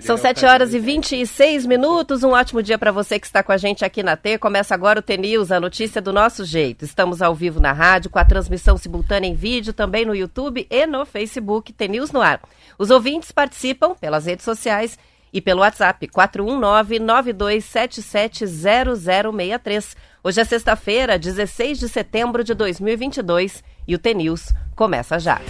São 7 horas e 26 minutos. Um ótimo dia para você que está com a gente aqui na T. Começa agora o T-News, a notícia do nosso jeito. Estamos ao vivo na rádio, com a transmissão simultânea em vídeo, também no YouTube e no Facebook T-News no ar. Os ouvintes participam pelas redes sociais e pelo WhatsApp 419-9277-0063. Hoje é sexta-feira, 16 de setembro de 2022 e o T-News começa já.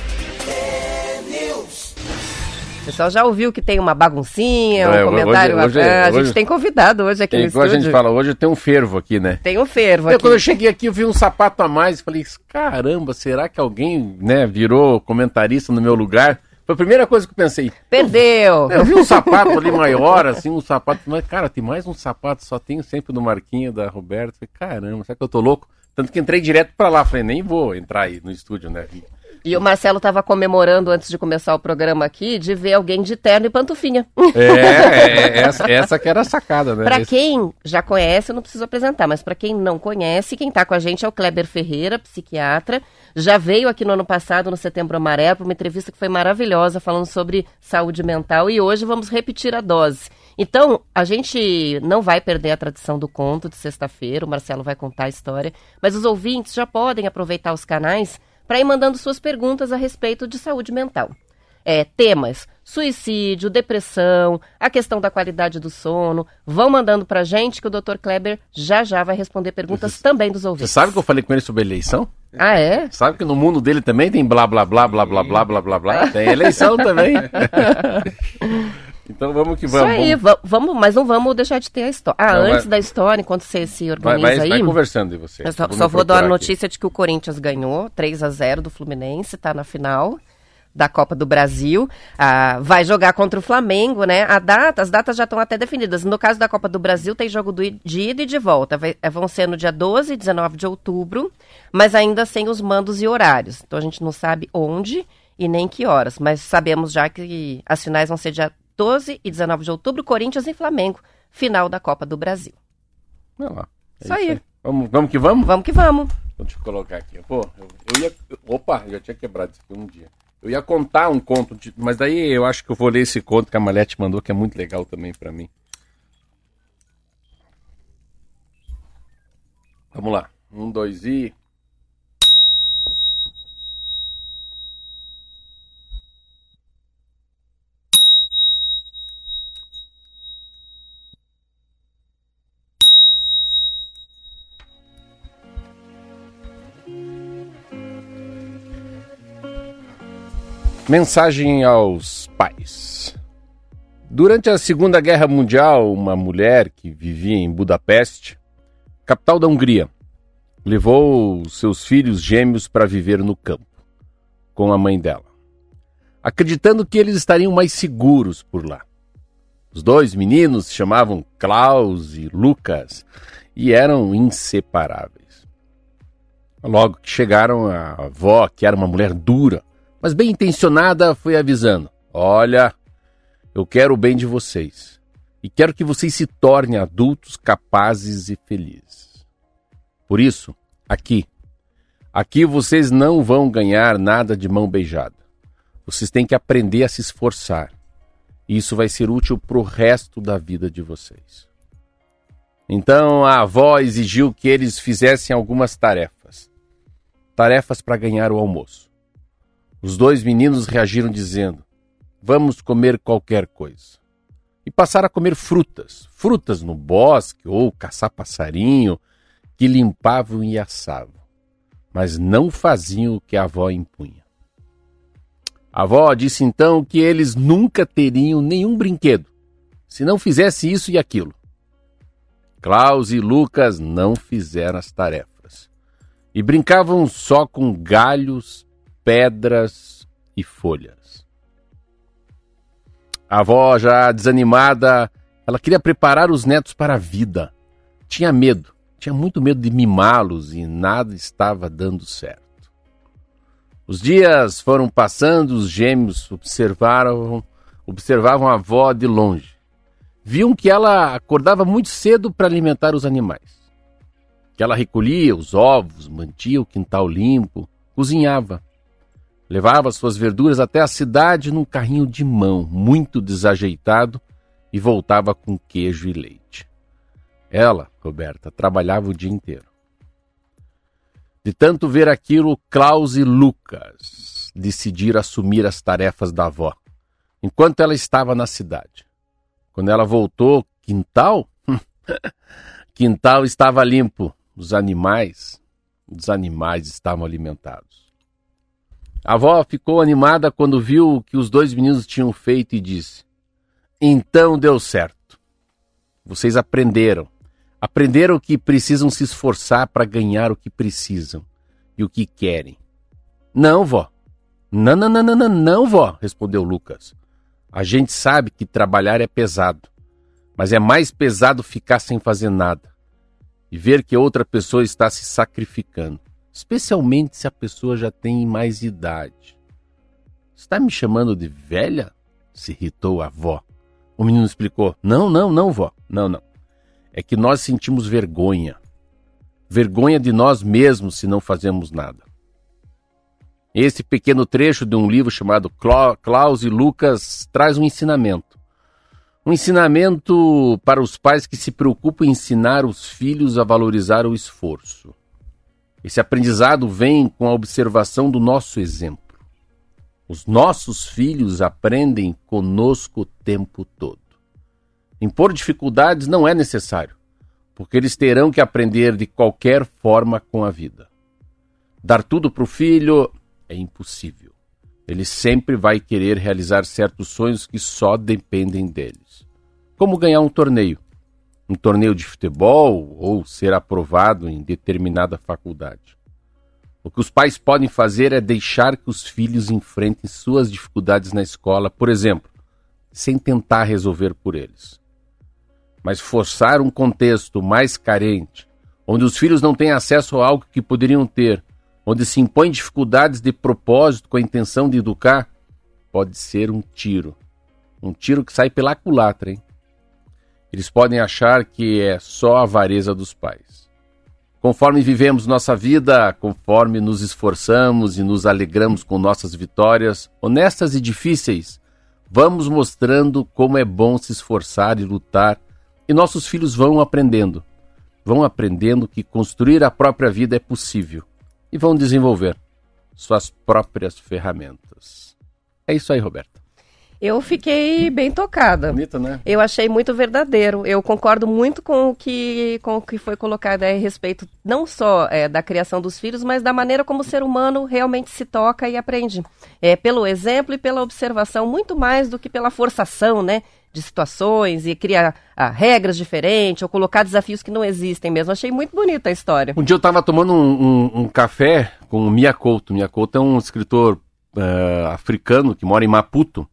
O pessoal já ouviu que tem uma baguncinha, um É, comentário. hoje- hoje- a gente hoje- tem convidado hoje aqui É, no igual a estúdio. gente fala, hoje tem um fervo aqui, né? Tem um fervo Eu, aqui. quando eu cheguei aqui, eu vi um sapato a mais. Falei, caramba, será que alguém né, virou comentarista no meu lugar? Foi a primeira coisa que eu pensei. Perdeu. Eu vi um sapato ali maior, assim, um sapato. Mas, cara, tem mais um sapato, só tenho sempre do Marquinho, da Roberta. Falei, caramba, será que eu tô louco? Tanto que entrei direto pra lá. Falei, nem vou entrar aí no estúdio, né? E o Marcelo estava comemorando antes de começar o programa aqui de ver alguém de terno e pantufinha. É, é, essa, essa que era a sacada, né? Para quem já conhece, eu não preciso apresentar, mas para quem não conhece, quem está com a gente é o Kleber Ferreira, psiquiatra. Já veio aqui no ano passado, no Setembro Amarelo, para uma entrevista que foi maravilhosa, falando sobre saúde mental. E hoje vamos repetir a dose. Então, a gente não vai perder a tradição do conto de sexta-feira, o Marcelo vai contar a história, mas os ouvintes já podem aproveitar os canais para ir mandando suas perguntas a respeito de saúde mental é, temas, suicídio, depressão, a questão da qualidade do sono. Vão mandando pra gente que o Dr. Kleber já já vai responder perguntas também dos Você ouvintes. sabe que eu falei com ele sobre eleição? Ah, é? Sabe que no mundo dele também tem blá blá blá blá blá blá blá blá blá. Tem eleição também. então vamos que Isso vamos. aí, vamos. va- vamos, mas não vamos deixar de ter a história. Ah, Não, vai- antes da história, enquanto você se Vai, organiza vai, aí. vai conversando aí você. Eu só, só vou dar a procurar aqui. notícia de que o Corinthians ganhou 3 a 0 do Fluminense, tá na final da Copa do Brasil. Ah, vai jogar contra o Flamengo, né? A data, as datas já estão até definidas. No caso da Copa do Brasil, tem jogo do de ida e de volta. Vai- eh, vão ser no dia 12 e 19 de outubro, mas ainda sem os mandos e horários. Então a gente não sabe onde e nem que horas. Mas sabemos já que as finais vão ser dia 12 e 19 de outubro, Corinthians e Flamengo, final da Copa do Brasil. Vai lá. É Isso aí. Vamos, vamos que vamos? Vamos que vamos. Deixa eu colocar aqui. Pô, eu, eu ia. Opa, já tinha quebrado isso aqui um dia. Eu ia contar um conto, de- mas daí eu acho que eu vou ler esse conto que a Malete mandou, que é muito legal também pra mim. Vamos lá. Um, dois e. Mensagem aos pais. Durante a Segunda Guerra Mundial, uma mulher que vivia em Budapeste, capital da Hungria, levou seus filhos gêmeos para viver no campo, com a mãe dela, acreditando que eles estariam mais seguros por lá. Os dois meninos se chamavam Klaus e Lucas e eram inseparáveis. Logo que chegaram, a avó, que era uma mulher dura, mas bem intencionada, foi avisando: Olha, eu quero o bem de vocês e quero que vocês se tornem adultos capazes e felizes. Por isso, aqui, aqui vocês não vão ganhar nada de mão beijada. Vocês têm que aprender a se esforçar. E isso vai ser útil para o resto da vida de vocês. Então a avó exigiu que eles fizessem algumas tarefas. Tarefas para ganhar o almoço. Os dois meninos reagiram dizendo: Vamos comer qualquer coisa. E passaram a comer frutas, frutas no bosque ou caçar passarinho, que limpavam e assavam, mas não faziam o que a avó impunha. A avó disse então que eles nunca teriam nenhum brinquedo se não fizesse isso e aquilo. Klaus e Lucas não fizeram as tarefas e brincavam só com galhos, pedras e folhas. A avó, já desanimada, ela queria preparar os netos para a vida. Tinha medo, tinha muito medo de mimá-los e nada estava dando certo. Os dias foram passando, os gêmeos observaram, observavam a avó de longe. Viam que ela acordava muito cedo para alimentar os animais. Que ela recolhia os ovos, mantia o quintal limpo, cozinhava. Levava suas verduras até a cidade num carrinho de mão, muito desajeitado, e voltava com queijo e leite. Ela, Roberta, trabalhava o dia inteiro. De tanto ver aquilo, Klaus e Lucas decidiram assumir as tarefas da avó, enquanto ela estava na cidade. Quando ela voltou, quintal? quintal estava limpo. Os animais, os animais estavam alimentados. A avó ficou animada quando viu o que os dois meninos tinham feito e disse: Então deu certo. Vocês aprenderam. Aprenderam que precisam se esforçar para ganhar o que precisam e o que querem. Não, vó. Não, não, não, não, não, não, vó, respondeu Lucas. A gente sabe que trabalhar é pesado, mas é mais pesado ficar sem fazer nada e ver que outra pessoa está se sacrificando, especialmente se a pessoa já tem mais idade. Está me chamando de velha? se irritou a avó. O menino explicou: Não, não, não, vó. Não, não é que nós sentimos vergonha. Vergonha de nós mesmos se não fazemos nada. Esse pequeno trecho de um livro chamado Klaus e Lucas traz um ensinamento. Um ensinamento para os pais que se preocupam em ensinar os filhos a valorizar o esforço. Esse aprendizado vem com a observação do nosso exemplo. Os nossos filhos aprendem conosco o tempo todo. Impor dificuldades não é necessário, porque eles terão que aprender de qualquer forma com a vida. Dar tudo para o filho é impossível. Ele sempre vai querer realizar certos sonhos que só dependem deles. Como ganhar um torneio, um torneio de futebol ou ser aprovado em determinada faculdade. O que os pais podem fazer é deixar que os filhos enfrentem suas dificuldades na escola, por exemplo, sem tentar resolver por eles mas forçar um contexto mais carente, onde os filhos não têm acesso a algo que poderiam ter, onde se impõem dificuldades de propósito com a intenção de educar, pode ser um tiro. Um tiro que sai pela culatra, hein? Eles podem achar que é só a avareza dos pais. Conforme vivemos nossa vida, conforme nos esforçamos e nos alegramos com nossas vitórias, honestas e difíceis, vamos mostrando como é bom se esforçar e lutar e nossos filhos vão aprendendo. Vão aprendendo que construir a própria vida é possível e vão desenvolver suas próprias ferramentas. É isso aí, Roberta. Eu fiquei bem tocada. Bonita, né? Eu achei muito verdadeiro. Eu concordo muito com o que, com o que foi colocado a respeito não só é, da criação dos filhos, mas da maneira como o ser humano realmente se toca e aprende. É, pelo exemplo e pela observação, muito mais do que pela forçação, né? de situações e criar ah, regras diferentes ou colocar desafios que não existem mesmo. Achei muito bonita a história. Um dia eu estava tomando um, um, um, café com o Miyakoto. Miyakoto é um escritor uh, africano que mora em Maputo.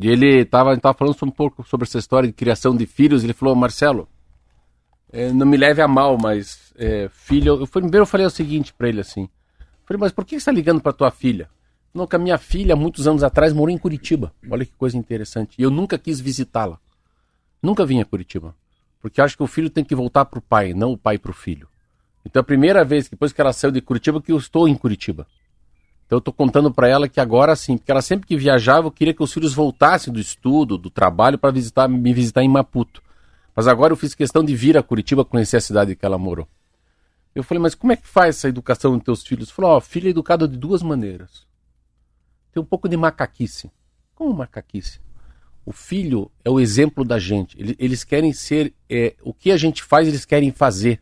E ele estava tava falando um pouco sobre essa história de criação de filhos. Ele falou, Marcelo, é, não me leve a mal, mas é, filho... Eu, primeiro eu falei o seguinte para ele assim. falei, mas por que você está ligando para tua filha? Não, que a minha filha, muitos anos atrás, morou em Curitiba. Olha que coisa interessante. E eu nunca quis visitá-la. Nunca vim a Curitiba. Porque acho que o filho tem que voltar para o pai, não o pai para o filho. Então a primeira vez, depois que ela saiu de Curitiba, que eu estou em Curitiba. Então eu estou contando para ela que agora sim, porque ela sempre que viajava, eu queria que os filhos voltassem do estudo, do trabalho, para visitar, me visitar em Maputo. Mas agora eu fiz questão de vir a Curitiba conhecer a cidade que ela morou. Eu falei, mas como é que faz essa educação dos teus filhos? Falou, ó, filho é educado de duas maneiras tem um pouco de macaquice. Como macaquice? O filho é o exemplo da gente. Eles querem ser. É, o que a gente faz, eles querem fazer.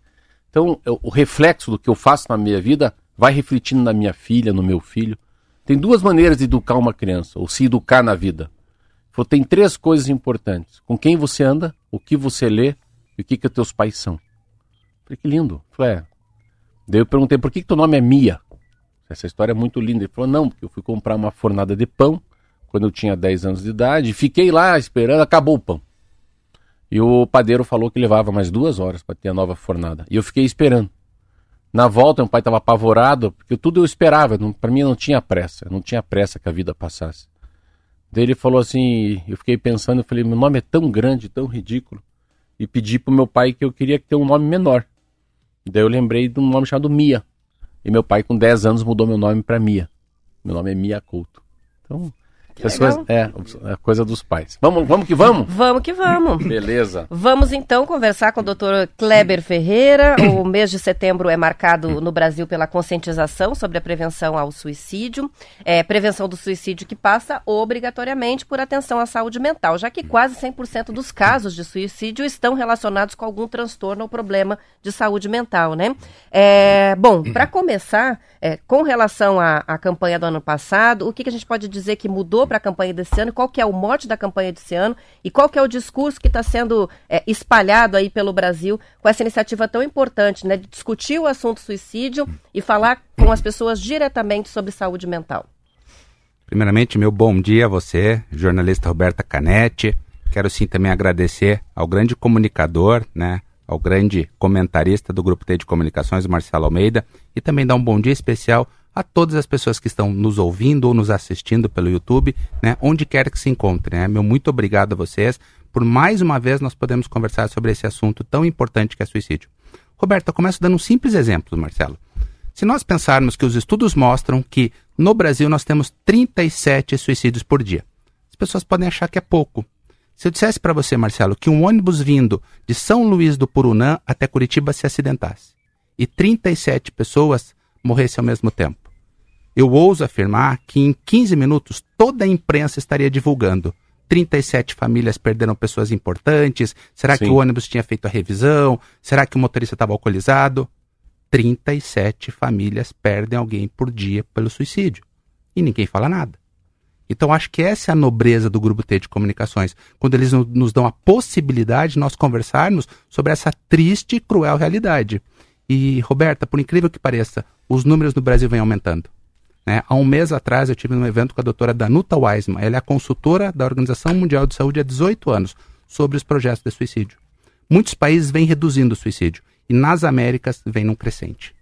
Então, é, o reflexo do que eu faço na minha vida vai refletindo na minha filha, no meu filho. Tem duas maneiras de educar uma criança, ou se educar na vida. Tem três coisas importantes: com quem você anda, o que você lê e o que, que os teus pais são. Falei, que lindo. Falei, é. Daí eu perguntei, por que, que teu nome é Mia? Essa história é muito linda. Ele falou: não, porque eu fui comprar uma fornada de pão quando eu tinha 10 anos de idade, fiquei lá esperando, acabou o pão. E o padeiro falou que levava mais duas horas para ter a nova fornada. E eu fiquei esperando. Na volta, meu pai estava apavorado, porque tudo eu esperava. Para mim não tinha pressa, não tinha pressa que a vida passasse. Daí ele falou assim, eu fiquei pensando, eu falei, meu nome é tão grande, tão ridículo. E pedi pro meu pai que eu queria ter um nome menor. Daí eu lembrei de um nome chamado Mia. E meu pai, com 10 anos, mudou meu nome para Mia. Meu nome é Mia Couto. Então, Pessoas, é, é coisa dos pais. Vamos, vamos que vamos? Vamos que vamos. Beleza. Vamos então conversar com o Dr. Kleber Ferreira. O mês de setembro é marcado no Brasil pela conscientização sobre a prevenção ao suicídio. É, prevenção do suicídio que passa obrigatoriamente por atenção à saúde mental, já que quase 100% dos casos de suicídio estão relacionados com algum transtorno ou problema de saúde mental, né? É, bom, para começar, é, com relação à, à, campanha do ano passado, o que, que a gente pode dizer que mudou para a campanha desse ano? Qual que é o mote da campanha desse ano? E qual que é o discurso que está sendo é, espalhado aí pelo Brasil com essa iniciativa tão importante, né, de discutir o assunto suicídio e falar com as pessoas diretamente sobre saúde mental? Primeiramente, meu bom dia a você, jornalista Roberta Canetti. Quero sim também agradecer ao grande comunicador, né, ao grande comentarista do Grupo T de Comunicações, Marcelo Almeida, e também dar um bom dia especial a todas as pessoas que estão nos ouvindo ou nos assistindo pelo YouTube, né, onde quer que se encontrem. Né? Meu muito obrigado a vocês por mais uma vez nós podemos conversar sobre esse assunto tão importante que é suicídio. Roberta, eu começo dando um simples exemplo, Marcelo. Se nós pensarmos que os estudos mostram que no Brasil nós temos 37 suicídios por dia, as pessoas podem achar que é pouco, se eu dissesse para você, Marcelo, que um ônibus vindo de São Luís do Purunã até Curitiba se acidentasse e 37 pessoas morressem ao mesmo tempo, eu ouso afirmar que em 15 minutos toda a imprensa estaria divulgando. 37 famílias perderam pessoas importantes. Será Sim. que o ônibus tinha feito a revisão? Será que o motorista estava alcoolizado? 37 famílias perdem alguém por dia pelo suicídio. E ninguém fala nada. Então, acho que essa é a nobreza do Grupo T de Comunicações, quando eles nos dão a possibilidade de nós conversarmos sobre essa triste e cruel realidade. E, Roberta, por incrível que pareça, os números no Brasil vêm aumentando. Né? Há um mês atrás, eu tive um evento com a doutora Danuta Weisman. Ela é a consultora da Organização Mundial de Saúde há 18 anos sobre os projetos de suicídio. Muitos países vêm reduzindo o suicídio e nas Américas vem num crescente.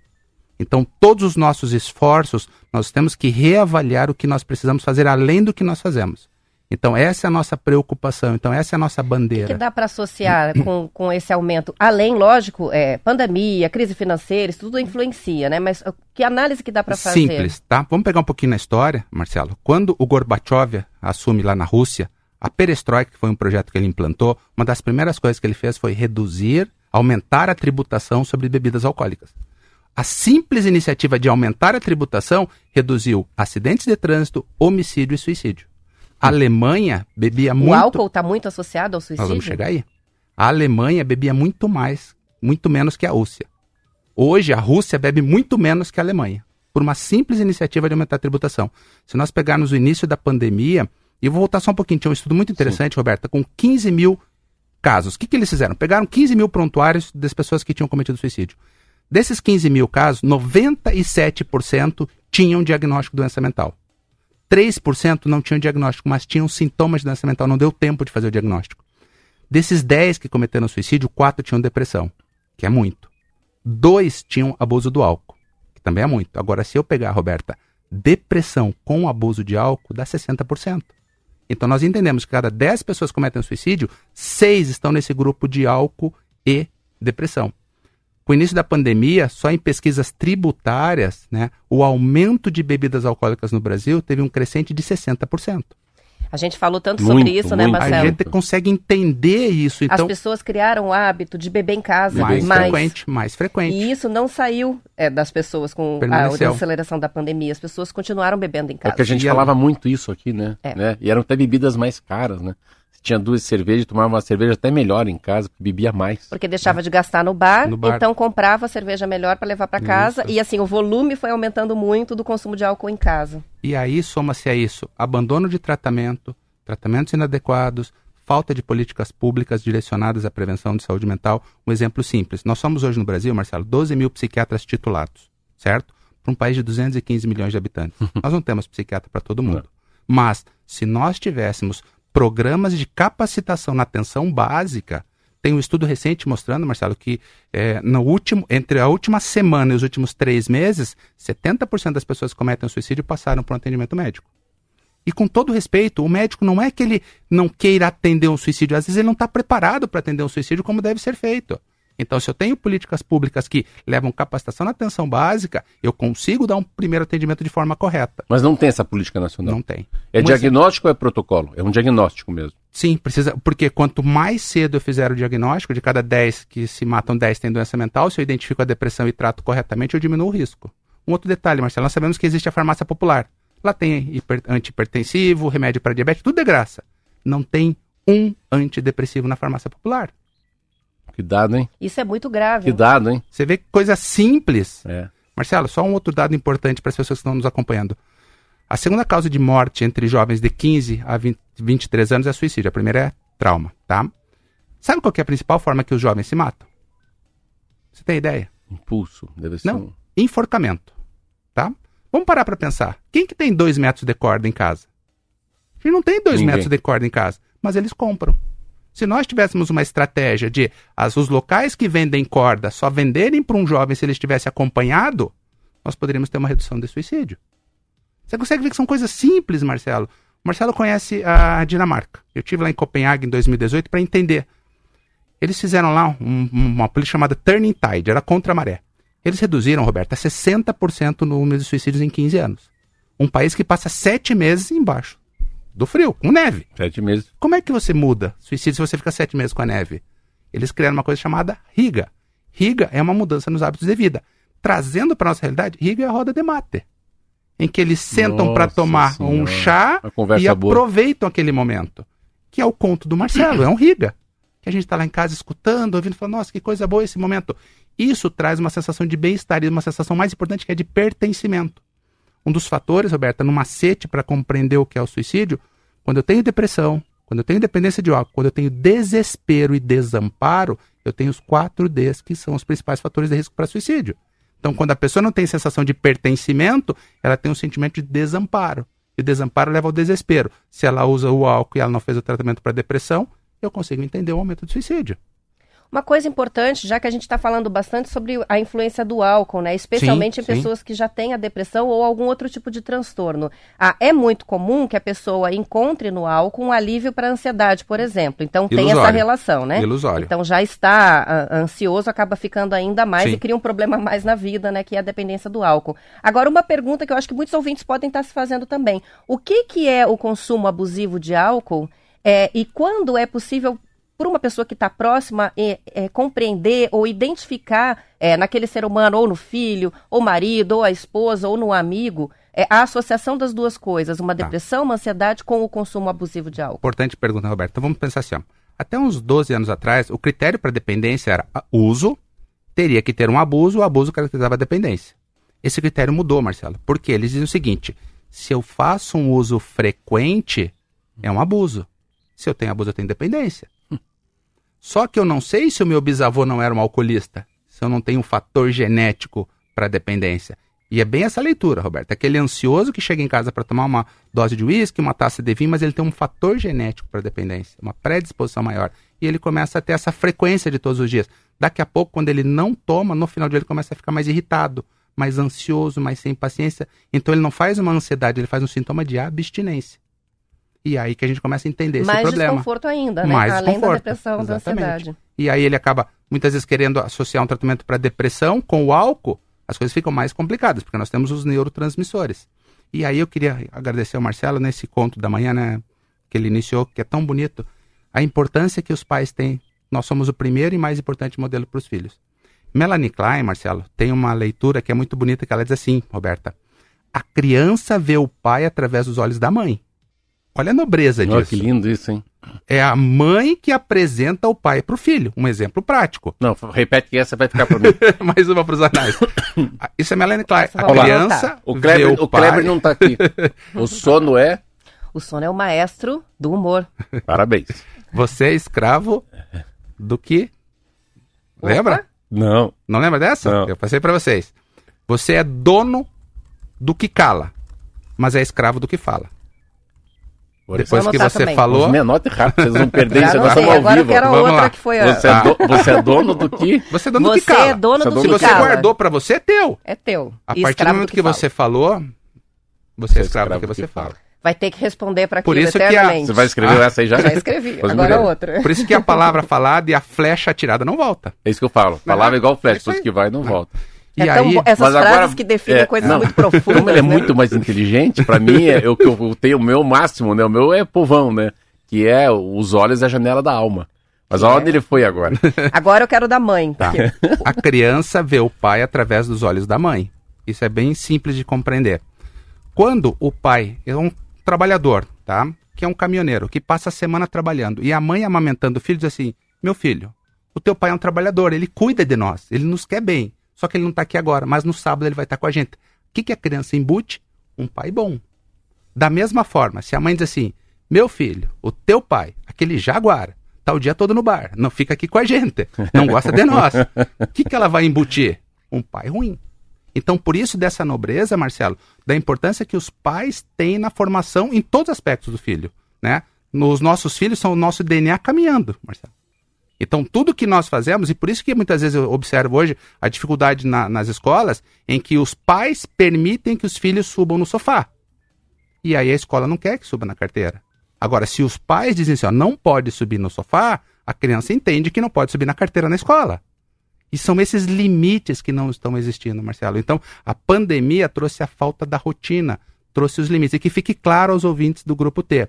Então, todos os nossos esforços, nós temos que reavaliar o que nós precisamos fazer além do que nós fazemos. Então, essa é a nossa preocupação, então, essa é a nossa bandeira. O que, que dá para associar com, com esse aumento? Além, lógico, é, pandemia, crise financeira, isso tudo influencia, né? Mas que análise que dá para fazer? Simples, tá? Vamos pegar um pouquinho na história, Marcelo. Quando o Gorbachev assume lá na Rússia, a perestroika, que foi um projeto que ele implantou, uma das primeiras coisas que ele fez foi reduzir, aumentar a tributação sobre bebidas alcoólicas. A simples iniciativa de aumentar a tributação reduziu acidentes de trânsito, homicídio e suicídio. A Alemanha bebia o muito. O álcool está muito associado ao suicídio? Nós vamos chegar aí. A Alemanha bebia muito mais, muito menos que a Rússia. Hoje, a Rússia bebe muito menos que a Alemanha, por uma simples iniciativa de aumentar a tributação. Se nós pegarmos o início da pandemia, e eu vou voltar só um pouquinho, tinha um estudo muito interessante, Sim. Roberta, com 15 mil casos. O que, que eles fizeram? Pegaram 15 mil prontuários das pessoas que tinham cometido suicídio. Desses 15 mil casos, 97% tinham diagnóstico de doença mental. 3% não tinham diagnóstico, mas tinham sintomas de doença mental, não deu tempo de fazer o diagnóstico. Desses 10 que cometeram suicídio, 4 tinham depressão, que é muito. 2 tinham abuso do álcool, que também é muito. Agora, se eu pegar, Roberta, depressão com abuso de álcool, dá 60%. Então, nós entendemos que cada 10 pessoas que cometem suicídio, 6 estão nesse grupo de álcool e depressão. Com o início da pandemia, só em pesquisas tributárias, né, o aumento de bebidas alcoólicas no Brasil teve um crescente de 60%. A gente falou tanto muito, sobre isso, né, muito. né, Marcelo? A gente consegue entender isso. Então, As pessoas criaram o hábito de beber em casa mais, mais frequente, mais frequente. E isso não saiu é, das pessoas com a, a aceleração da pandemia. As pessoas continuaram bebendo em casa. É que a gente e falava muito isso aqui, né? É. né? E eram até bebidas mais caras, né? Tinha duas cervejas, tomava uma cerveja até melhor em casa, bebia mais. Porque deixava é. de gastar no bar, no bar, então comprava a cerveja melhor para levar para casa isso. e assim o volume foi aumentando muito do consumo de álcool em casa. E aí soma-se a isso abandono de tratamento, tratamentos inadequados, falta de políticas públicas direcionadas à prevenção de saúde mental. Um exemplo simples: nós somos hoje no Brasil, Marcelo, 12 mil psiquiatras titulados, certo? Para um país de 215 milhões de habitantes. nós não temos psiquiatra para todo mundo. Mas se nós tivéssemos programas de capacitação na atenção básica. Tem um estudo recente mostrando, Marcelo, que é, no último, entre a última semana e os últimos três meses, 70% das pessoas que cometem suicídio passaram por um atendimento médico. E com todo respeito, o médico não é que ele não queira atender um suicídio, às vezes ele não está preparado para atender um suicídio como deve ser feito. Então, se eu tenho políticas públicas que levam capacitação na atenção básica, eu consigo dar um primeiro atendimento de forma correta. Mas não tem essa política nacional. Não tem. É diagnóstico ou é protocolo? É um diagnóstico mesmo. Sim, precisa, porque quanto mais cedo eu fizer o diagnóstico, de cada 10 que se matam, 10 têm doença mental, se eu identifico a depressão e trato corretamente, eu diminuo o risco. Um outro detalhe, Marcelo, nós sabemos que existe a farmácia popular. Lá tem hiper, antihipertensivo, remédio para diabetes, tudo de graça. Não tem um antidepressivo na farmácia popular. Que dado, hein? Isso é muito grave. Que hein? dado, hein? Você vê que coisa simples. É. Marcelo, só um outro dado importante para as pessoas que estão nos acompanhando. A segunda causa de morte entre jovens de 15 a 20, 23 anos é suicídio. A primeira é trauma, tá? Sabe qual que é a principal forma que os jovens se matam? Você tem ideia? Impulso. Deve ser Não. um... Enforcamento, tá? Vamos parar para pensar. Quem que tem dois metros de corda em casa? A gente não tem dois Ninguém. metros de corda em casa, mas eles compram. Se nós tivéssemos uma estratégia de as, os locais que vendem corda só venderem para um jovem se ele estivesse acompanhado, nós poderíamos ter uma redução de suicídio. Você consegue ver que são coisas simples, Marcelo. O Marcelo conhece a Dinamarca. Eu tive lá em Copenhague em 2018 para entender. Eles fizeram lá um- uma política chamada Turning Tide, era contra a maré. Eles reduziram, Roberto, a 60% o número de suicídios em 15 anos. Um país que passa sete meses embaixo do frio, com neve. Sete meses. Como é que você muda suicídio se você fica sete meses com a neve? Eles criaram uma coisa chamada RIGA. RIGA é uma mudança nos hábitos de vida. Trazendo para nossa realidade, RIGA é a roda de mate. Em que eles sentam para tomar um Senhora. chá Uma conversa e boa. aproveitam aquele momento. Que é o conto do Marcelo, é um RIGA. Que a gente está lá em casa escutando, ouvindo, falando, nossa, que coisa boa esse momento. Isso traz uma sensação de bem-estar e uma sensação mais importante que é de pertencimento. Um dos fatores, Roberta, no macete para compreender o que é o suicídio, quando eu tenho depressão, quando eu tenho dependência de álcool, quando eu tenho desespero e desamparo, eu tenho os quatro Ds que são os principais fatores de risco para suicídio. Então, quando a pessoa não tem sensação de pertencimento, ela tem um sentimento de desamparo. E o desamparo leva ao desespero. Se ela usa o álcool e ela não fez o tratamento para depressão, eu consigo entender o aumento de suicídio. Uma coisa importante, já que a gente está falando bastante sobre a influência do álcool, né? Especialmente Sim, em sim. pessoas que já têm a depressão ou algum outro tipo de transtorno. Ah, é muito comum que a pessoa encontre no álcool um alívio para a ansiedade, por exemplo. Então tem essa Ilusório. relação, né? Ilusório. Então já está ah, ansioso, acaba ficando ainda mais Sim. e cria um problema mais na vida, né? Que é a dependência do álcool. Agora, uma pergunta que eu acho que muitos ouvintes podem estar se fazendo também. O que, que é o consumo abusivo de álcool é, e quando é possível para uma pessoa que está próxima é, é, compreender ou identificar é, naquele ser humano, ou no filho, ou marido, ou a esposa, ou no amigo, é, a associação das duas coisas, uma Tá. depressão, uma ansiedade com o consumo abusivo de álcool. Importante pergunta, Roberto. Então vamos pensar assim, ó. Até uns 12 anos atrás, o critério para dependência era uso, teria que ter um abuso, o abuso caracterizava a dependência. Esse critério mudou, Marcelo. Porque eles dizem o seguinte: se eu faço um uso frequente, é um abuso. Se eu tenho abuso, eu tenho dependência. Só que eu não sei se o meu bisavô não era um alcoolista, se eu não tenho um fator genético para dependência. E é bem essa leitura, Roberto. Aquele ansioso que chega em casa para tomar uma dose de uísque, uma taça de vinho, mas ele tem um fator genético para dependência, uma predisposição maior. E ele começa a ter essa frequência de todos os dias. Daqui a pouco, quando ele não toma, no final do dia ele começa a ficar mais irritado, mais ansioso, mais sem paciência. Então ele não faz uma ansiedade, ele faz um sintoma de abstinência. E aí que a gente começa a entender esse Mais problema. desconforto ainda, né? Mais Além da depressão, da exatamente. ansiedade. E aí ele acaba muitas vezes querendo associar um tratamento para depressão com o álcool, as coisas ficam mais complicadas, porque nós temos os neurotransmissores. E aí eu queria agradecer ao Marcelo nesse conto da manhã, né, que ele iniciou, que é tão bonito, a importância que os pais têm. Nós somos o primeiro e mais importante modelo para os filhos. Melanie Klein, Marcelo, tem uma leitura que é muito bonita, que ela diz assim, Roberta, a criança vê o pai através dos olhos da mãe. Olha a nobreza Olha disso. que lindo isso, hein? É a mãe que apresenta o pai para o filho. Um exemplo prático. Não, repete que essa vai ficar para mim. Mais uma para os anais. Ah, Isso é Melanie Klein. A criança. O vê Kleber, o pai... Kleber não tá aqui. O sono é. O sono é o maestro do humor. Parabéns. Você é escravo do que? Lembra? Opa. Não. Não lembra dessa? Não. Eu passei para vocês. Você é dono do que cala, mas é escravo do que fala. Depois que você também. falou, Os menores rápido, vocês vão perder isso. sei, ao agora eu quero a Vamos outra lá. que foi a... Você é, do- você é dono do que? você é dono do que Você cala. é dono Você é do dono Se que você cala. guardou para você, é teu. É teu. A E partir do momento do que, você falou, você é escravo do que você fala. vai ter que responder para Por aquilo isso que a-. Você vai escrever Ah, essa aí já? Já escrevi, agora mulher. outra. Por isso que a palavra falada e a flecha atirada não volta. É isso que eu falo. Palavra é igual flash, isso aí. depois que vai não volta. E é tão aí, bo- essas Mas frases agora- que definem é, coisas não. muito profundas. Como ele é né? muito mais inteligente, pra mim, é, eu, que eu, eu tenho o meu máximo, né? O meu é povão, né? Que é os olhos é a janela da alma. Mas É. aonde ele foi agora? Agora eu quero da mãe. Tá. porque- A criança vê o pai através dos olhos da mãe. Isso é bem simples de compreender. Quando o pai é um trabalhador, tá? Que é um caminhoneiro, que passa a semana trabalhando, e a mãe amamentando o filho diz assim: Meu filho, o teu pai é um trabalhador, ele cuida de nós, ele nos quer bem. Só que ele não está aqui agora, mas no sábado ele vai estar com a gente. O que, que a criança embute? Um pai bom. Da mesma forma, se a mãe diz assim: Meu filho, o teu pai, aquele jaguar, tá o dia todo no bar, não fica aqui com a gente, não gosta de nós. O que, que ela vai embutir? Um pai ruim. Então, por isso dessa nobreza, Marcelo, da importância que os pais têm na formação em todos os aspectos do filho, né? Os nossos filhos são o nosso DNA caminhando, Marcelo. Então, tudo que nós fazemos, e por isso que muitas vezes eu observo hoje a dificuldade na- nas escolas, em que os pais permitem que os filhos subam no sofá. E aí a escola não quer que suba na carteira. Agora, se os pais dizem assim, ó, não pode subir no sofá, a criança entende que não pode subir na carteira na escola. E são esses limites que não estão existindo, Marcelo. Então, a pandemia trouxe a falta da rotina, trouxe os limites. E que fique claro aos ouvintes do grupo T.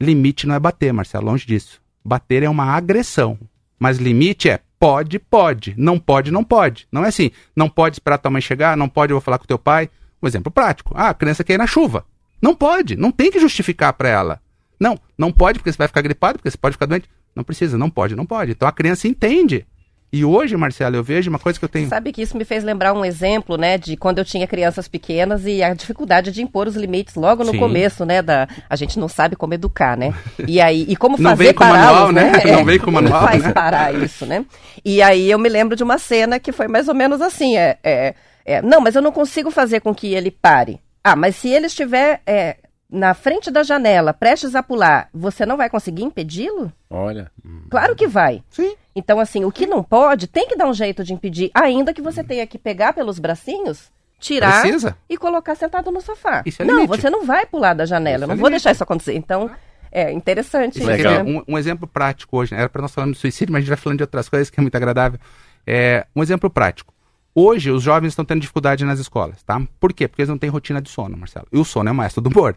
Limite não é bater, Marcelo, longe disso. Bater é uma agressão. Mas limite é pode, pode. Não pode, não pode. Não é assim, não pode esperar tua mãe chegar, não pode, eu vou falar com teu pai. Um exemplo prático. Ah, a criança quer ir na chuva. Não pode, não tem que justificar para ela. Não, não pode porque você vai ficar gripado, porque você pode ficar doente. Não precisa, não pode, não pode. Então a criança entende. E hoje, Marcelo, eu vejo uma coisa que eu tenho. Sabe que isso me fez lembrar um exemplo, né, de quando eu tinha crianças pequenas e a dificuldade de impor os limites logo no Sim. começo, né, da a gente não sabe como educar, né? E aí e como Não fazer pará-los, manual, né? É, Não vem com manual, faz né? parar isso, né? E aí eu me lembro de uma cena que foi mais ou menos assim, é, é, é, não, mas eu não consigo fazer com que ele pare. Ah, mas se ele estiver é, na frente da janela, prestes a pular, você não vai conseguir impedi-lo? Olha. Claro que vai. Sim. Então, assim, o que não pode, tem que dar um jeito de impedir, ainda que você tenha que pegar pelos bracinhos, tirar Precisa. e colocar sentado no sofá. Isso é não, limite. você não vai pular da janela, Isso eu não é vou limite. deixar isso acontecer. Então, é interessante isso, Legal. né? Um, um exemplo prático hoje, né? era para nós falarmos de suicídio, mas a gente vai falando de outras coisas que é muito agradável. É, um exemplo prático. Hoje, os jovens estão tendo dificuldade nas escolas, tá? Por quê? Porque eles não têm rotina de sono, Marcelo. E o sono é o maestro do humor.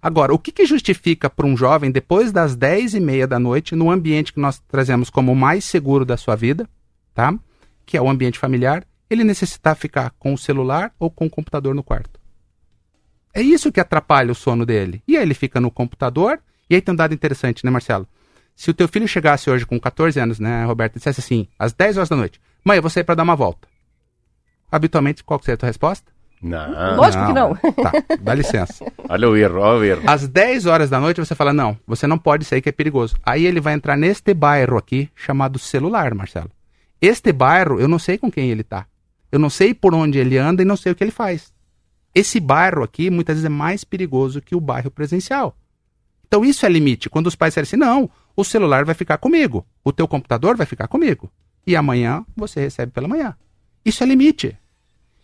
Agora, o que, que justifica para um jovem, depois das 10 e meia da noite, no ambiente que nós trazemos como o mais seguro da sua vida, tá? Que é o ambiente familiar, ele necessitar ficar com o celular ou com o computador no quarto? É isso que atrapalha o sono dele. E aí ele fica no computador, e aí tem um dado interessante, né, Marcelo? Se o teu filho chegasse hoje com 14 anos, né, Roberto, e dissesse assim, às 10 horas da noite, mãe, eu vou sair para dar uma volta. Habitualmente, qual seria a tua resposta? Não. Lógico que não. Tá, dá licença. Olha o erro, olha o erro. Às 10 horas da noite você fala: não, você não pode sair que é perigoso. Aí ele vai entrar neste bairro aqui chamado celular, Marcelo. Este bairro, eu não sei com quem ele tá. Eu não sei por onde ele anda e não sei o que ele faz. Esse bairro aqui muitas vezes é mais perigoso que o bairro presencial. Então isso é limite. Quando os pais disserem assim: não, o celular vai ficar comigo, o teu computador vai ficar comigo. E amanhã você recebe pela manhã. Isso é limite.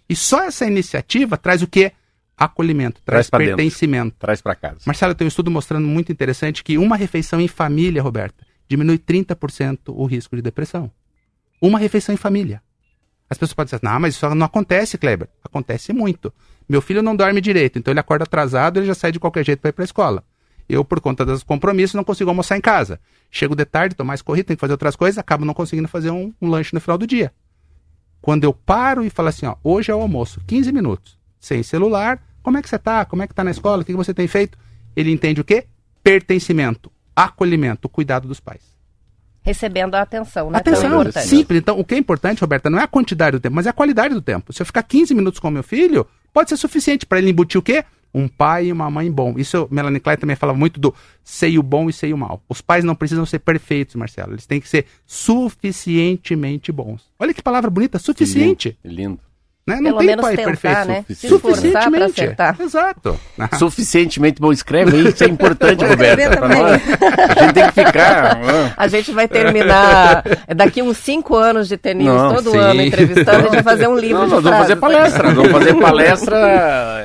E só essa iniciativa traz o quê? Acolhimento, traz, Traz pra dentro. pertencimento. Traz pra casa. Marcelo, tem um estudo mostrando muito interessante que uma refeição em família, Roberta, diminui 30% o risco de depressão. Uma refeição em família. As pessoas podem dizer, não, mas isso não acontece, Kleber. Acontece muito. Meu filho não dorme direito, então ele acorda atrasado, ele já sai de qualquer jeito para ir para a escola. Eu, por conta dos compromissos, não consigo almoçar em casa. Chego de tarde, tô mais corrido, tenho que fazer outras coisas, acabo não conseguindo fazer um, um lanche no final do dia. Quando eu paro e falo assim, ó, hoje é o almoço, 15 minutos, sem celular, como é que você tá? Como é que tá na escola? O que que você tem feito? Ele entende o quê? Pertencimento, acolhimento, cuidado dos pais. Recebendo a atenção, né? Atenção, importante. simples. Então, o que é importante, Roberta, não é a quantidade do tempo, mas é a qualidade do tempo. Se eu ficar 15 minutos com meu filho, pode ser suficiente para ele embutir o quê? Um pai e uma mãe bom. Isso, Melanie Klein também falava muito do seio bom e seio mal. Os pais não precisam ser perfeitos, Marcelo. Eles têm que ser suficientemente bons. Olha que palavra bonita, suficiente. Lindo. lindo. Né? Não Pelo tem pai tentar, perfeito. Né? Se Suficientemente. Exato. Suficientemente bom. Escreve aí, isso é importante, Roberto. A gente tem que ficar. A gente vai terminar daqui uns cinco anos de ter Não, todo sim. ano entrevistando, a gente vai fazer um livro. Não, nós vamos fazer palestra. Vamos fazer palestra,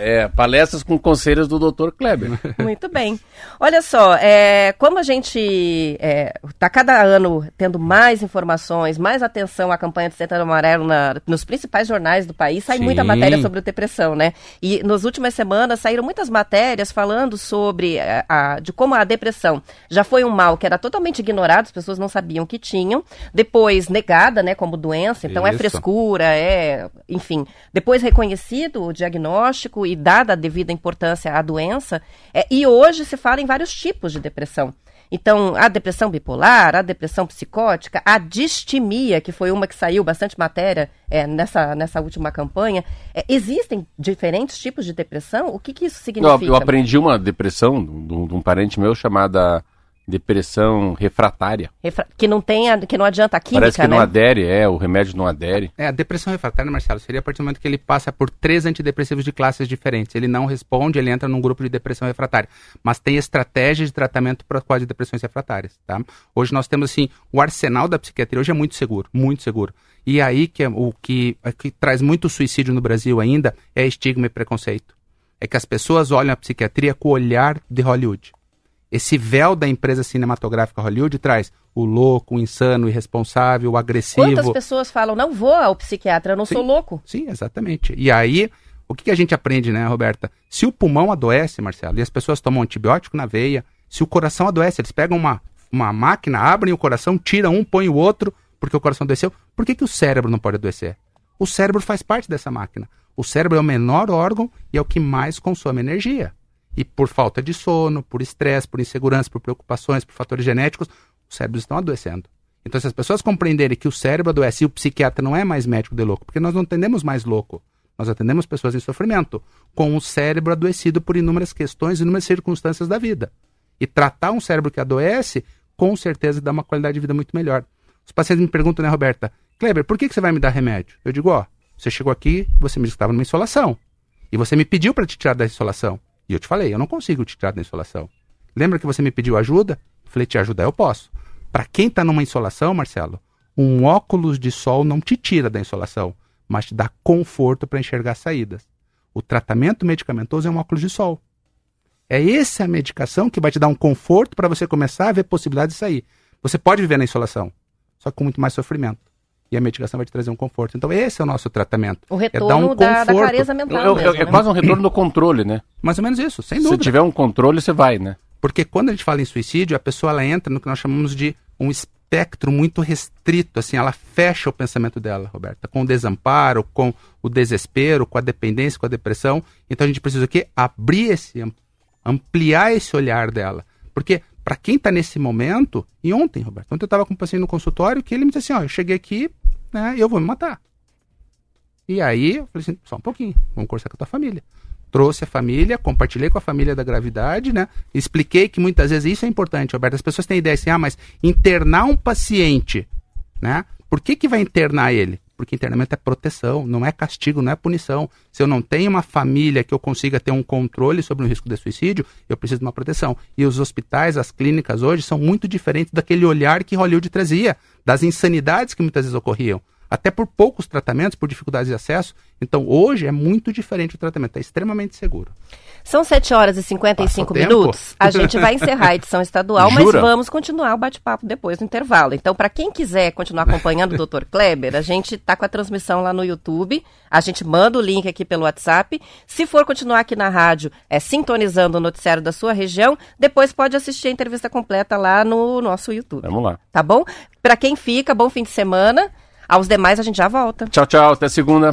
é, palestras com conselhos do Dr. Kleber. Muito bem. Olha só, é, como a gente está é, tá cada ano tendo mais informações, mais atenção à campanha de Setembro Amarelo na, nos principais jornais do país país sai Sim. muita matéria sobre depressão, né? E nas últimas semanas saíram muitas matérias falando sobre a, eh, a, de como a depressão já foi um mal que era totalmente ignorado, as pessoas não sabiam que tinham, depois negada, né, como doença, então é Isso. é frescura, é, enfim, depois reconhecido o diagnóstico e dada a devida importância à doença, é, e hoje se fala em vários tipos de depressão. Então, a depressão bipolar, a depressão psicótica, a distimia, que foi uma que saiu bastante matéria é, nessa, nessa última campanha, é, existem diferentes tipos de depressão? O que, que isso significa? Eu, eu aprendi uma depressão de um parente meu chamada depressão refratária. Refra que não tem, que não adianta a química, Parece que né? não adere, é, o remédio não adere. É, a depressão refratária, Marcelo, seria a partir do momento que ele passa por três antidepressivos de classes diferentes. Ele não responde, ele entra num grupo de depressão refratária. Mas tem estratégias de tratamento para quase depressões refratárias, tá? Hoje nós temos, assim, o arsenal da psiquiatria hoje é muito seguro, muito seguro. E aí que é, o que, é, que traz muito suicídio no Brasil ainda é estigma e preconceito. É que as pessoas olham a psiquiatria com o olhar de Hollywood. Esse véu da empresa cinematográfica Hollywood traz o louco, o insano, o irresponsável, o agressivo. Quantas pessoas falam, não vou ao psiquiatra, eu não sim, sou louco? Sim, exatamente. E aí, o que, que a gente aprende, né, Roberta? Se o pulmão adoece, Marcelo, e as pessoas tomam antibiótico na veia, se o coração adoece, eles pegam uma, uma máquina, abrem o coração, tiram um, põem o outro, porque o coração adoeceu. Por que, que o cérebro não pode adoecer? O cérebro faz parte dessa máquina. O cérebro é o menor órgão e é o que mais consome energia. E por falta de sono, por estresse, por insegurança, por preocupações, por fatores genéticos, os cérebros estão adoecendo. Então, se as pessoas compreenderem que o cérebro adoece e o psiquiatra não é mais médico de louco, porque nós não atendemos mais louco, nós atendemos pessoas em sofrimento, com o cérebro adoecido por inúmeras questões, inúmeras circunstâncias da vida. E tratar um cérebro que adoece, com certeza dá uma qualidade de vida muito melhor. Os pacientes me perguntam, né, Roberta? Kleber, por que, que você vai me dar remédio? Eu digo, ó, você chegou aqui, você me disse que estava numa insolação. E você me pediu para te tirar da insolação. E eu te falei, eu não consigo te tirar da insolação. Lembra que você me pediu ajuda? falei, te ajudar eu posso. Para quem está numa insolação, Marcelo, um óculos de sol não te tira da insolação, mas te dá conforto para enxergar saídas. O tratamento medicamentoso é um óculos de sol. É essa a medicação que vai te dar um conforto para você começar a ver possibilidade de sair. Você pode viver na insolação, só com muito mais sofrimento e a medicação vai te trazer um conforto. Então, esse é o nosso tratamento. O retorno é dar um da, da clareza mental. É, é, é, quase um retorno do controle, né? Mais ou menos isso, sem dúvida. Se tiver um controle, você vai, né? Porque quando a gente fala em suicídio, a pessoa ela entra no que nós chamamos de um espectro muito restrito, assim, ela fecha o pensamento dela, Roberta, com o desamparo, com o desespero, com a dependência, com a depressão. Então a gente precisa o quê? Abrir esse, ampliar esse olhar dela. Porque para quem está nesse momento, e ontem, Roberto, ontem eu estava com um paciente no consultório que ele me disse assim, ó, eu cheguei aqui, né, eu vou me matar. E aí, eu falei assim, só um pouquinho, vamos conversar com a tua família. Trouxe a família, compartilhei com a família da gravidade, né? Expliquei que muitas vezes isso é importante, Roberto. As pessoas têm ideia assim, ah, mas internar um paciente, né? Por que, que vai internar ele? Porque internamento é proteção, não é castigo, não é punição. Se eu não tenho uma família que eu consiga ter um controle sobre o risco de suicídio, eu preciso de uma proteção. E os hospitais, as clínicas hoje são muito diferentes daquele olhar que Hollywood trazia, das insanidades que muitas vezes ocorriam. Até por poucos tratamentos, por dificuldades de acesso. Então, hoje é muito diferente o tratamento, é extremamente seguro. São 7 horas e 55 minutos. A gente vai encerrar a edição estadual, mas vamos continuar o bate-papo depois do intervalo. Então, para quem quiser continuar acompanhando o Dr. Kleber, a gente está com a transmissão lá no YouTube. A gente manda o link aqui pelo WhatsApp. Se for continuar aqui na rádio, é sintonizando o noticiário da sua região, depois pode assistir a entrevista completa lá no nosso YouTube. Vamos lá. Tá bom? Para quem fica, bom fim de semana. Aos demais a gente já volta. Tchau, tchau. Até segunda.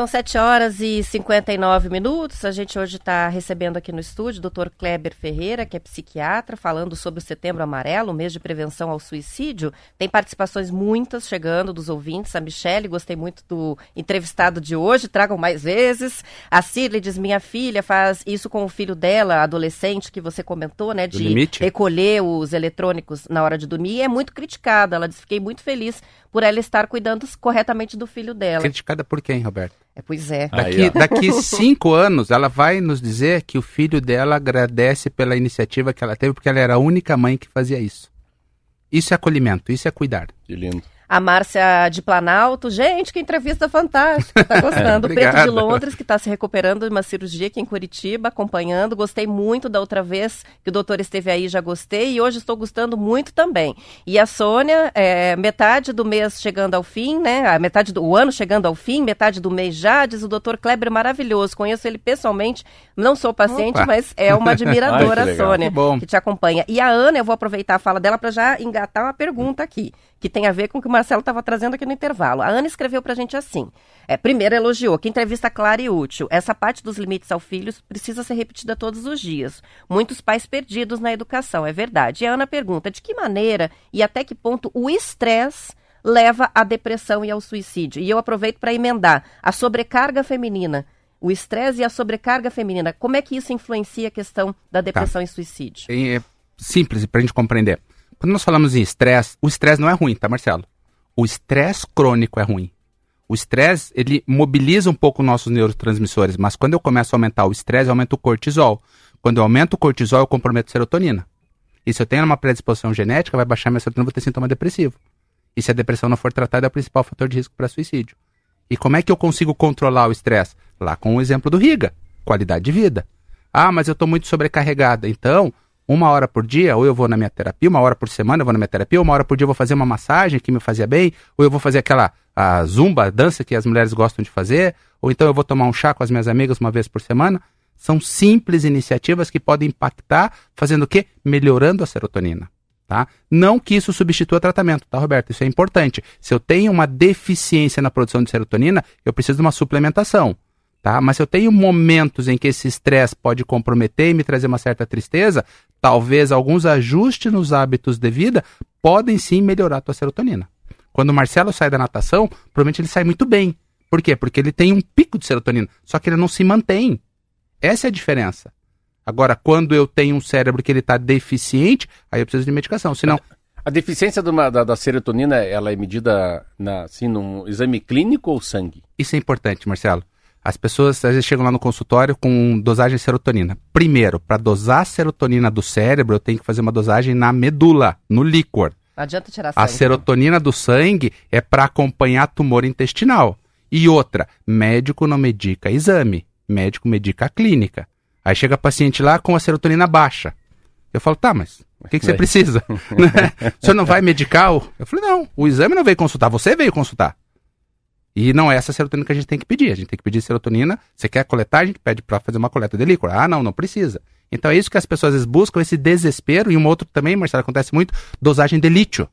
São São 7 horas e 59 minutos. A gente hoje está recebendo aqui no estúdio o Dr. Kleber Ferreira, que é psiquiatra, falando sobre o Setembro Amarelo, o mês de prevenção ao suicídio. Tem participações muitas chegando dos ouvintes. A Michelle, gostei muito do entrevistado de hoje, tragam mais vezes. A Cirle diz: minha filha faz isso com o filho dela, adolescente, que você comentou, né? De recolher os eletrônicos na hora de dormir. E é muito criticada. Ela diz: fiquei muito feliz por ela estar cuidando corretamente do filho dela. Criticada por quem, Roberto? É, pois é. Daqui, Aí, daqui cinco anos, ela vai nos dizer que o filho dela agradece pela iniciativa que ela teve, porque ela era a única mãe que fazia isso. Isso é acolhimento, isso é cuidar. Que lindo. A Márcia de Planalto, gente, que entrevista fantástica, tá gostando. o Preto de Londres, que está se recuperando de uma cirurgia aqui em Curitiba, acompanhando. Gostei muito da outra vez que o doutor esteve aí, já gostei, e hoje estou gostando muito também. E a Sônia, é, metade do mês chegando ao fim, né? A metade do ano chegando ao fim, metade do mês já, diz o doutor Kleber maravilhoso. Conheço ele pessoalmente, não sou paciente, Opa. mas é uma admiradora, Ai, Sônia, que, que te acompanha. E a Ana, eu vou aproveitar a fala dela para já engatar uma pergunta aqui que tem a ver com o que o Marcelo estava trazendo aqui no intervalo. A Ana escreveu para a gente assim. É, primeiro elogiou, que entrevista clara e útil. Essa parte dos limites ao filho precisa ser repetida todos os dias. Muitos pais perdidos na educação, é verdade. E a Ana pergunta, de que maneira e até que ponto o estresse leva à depressão e ao suicídio? E eu aproveito para emendar a sobrecarga feminina. O estresse e a sobrecarga feminina, como é que isso influencia a questão da depressão tá. e suicídio? É simples para a gente compreender. Quando nós falamos em estresse, o estresse não é ruim, tá, Marcelo? O estresse crônico é ruim. O estresse, ele mobiliza um pouco nossos neurotransmissores, mas quando eu começo a aumentar o estresse, eu aumento o cortisol. Quando eu aumento o cortisol, eu comprometo a serotonina. E se eu tenho uma predisposição genética, vai baixar minha serotonina, vou ter sintoma depressivo. E se a depressão não for tratada, é o principal fator de risco para suicídio. E como é que eu consigo controlar o estresse? Lá com o exemplo do Riga, qualidade de vida. Ah, mas eu estou muito sobrecarregada. Então, uma hora por dia, ou eu vou na minha terapia, uma hora por semana eu vou na minha terapia, uma hora por dia eu vou fazer uma massagem que me fazia bem, ou eu vou fazer aquela a zumba, a dança que as mulheres gostam de fazer, ou então eu vou tomar um chá com as minhas amigas uma vez por semana. São simples iniciativas que podem impactar, fazendo o quê? Melhorando a serotonina. Tá? Não que isso substitua tratamento, tá, Roberto? Isso é importante. Se eu tenho uma deficiência na produção de serotonina, eu preciso de uma suplementação tá? Mas se eu tenho momentos em que esse estresse pode comprometer e me trazer uma certa tristeza, talvez alguns ajustes nos hábitos de vida podem sim melhorar a tua serotonina. Quando o Marcelo sai da natação, provavelmente ele sai muito bem. Por quê? Porque ele tem um pico de serotonina, só que ele não se mantém. Essa é a diferença. Agora, quando eu tenho um cérebro que ele está deficiente, aí eu preciso de medicação. Senão, a deficiência uma, da, da, serotonina, ela é medida na, assim, num exame clínico ou sangue? Isso é importante, Marcelo. As pessoas às vezes chegam lá no consultório com dosagem de serotonina. Primeiro, para dosar a serotonina do cérebro, eu tenho que fazer uma dosagem na medula, no líquor. Não adianta tirar sangue. A serotonina do sangue é para acompanhar tumor intestinal. E outra, médico não medica exame, médico medica a clínica. Aí chega paciente lá com a serotonina baixa. Eu falo, tá, mas o que, que você precisa? o senhor não vai medicar? Eu falei, não, o exame não veio consultar, você veio consultar. E não é essa serotonina que a gente tem que pedir. A gente tem que pedir serotonina. Você quer coletar, a gente pede para fazer uma coleta de líquor. Ah, não, não precisa. Então é isso que as pessoas vezes buscam, esse desespero. E um outro também, Marcelo, acontece muito, dosagem de lítio.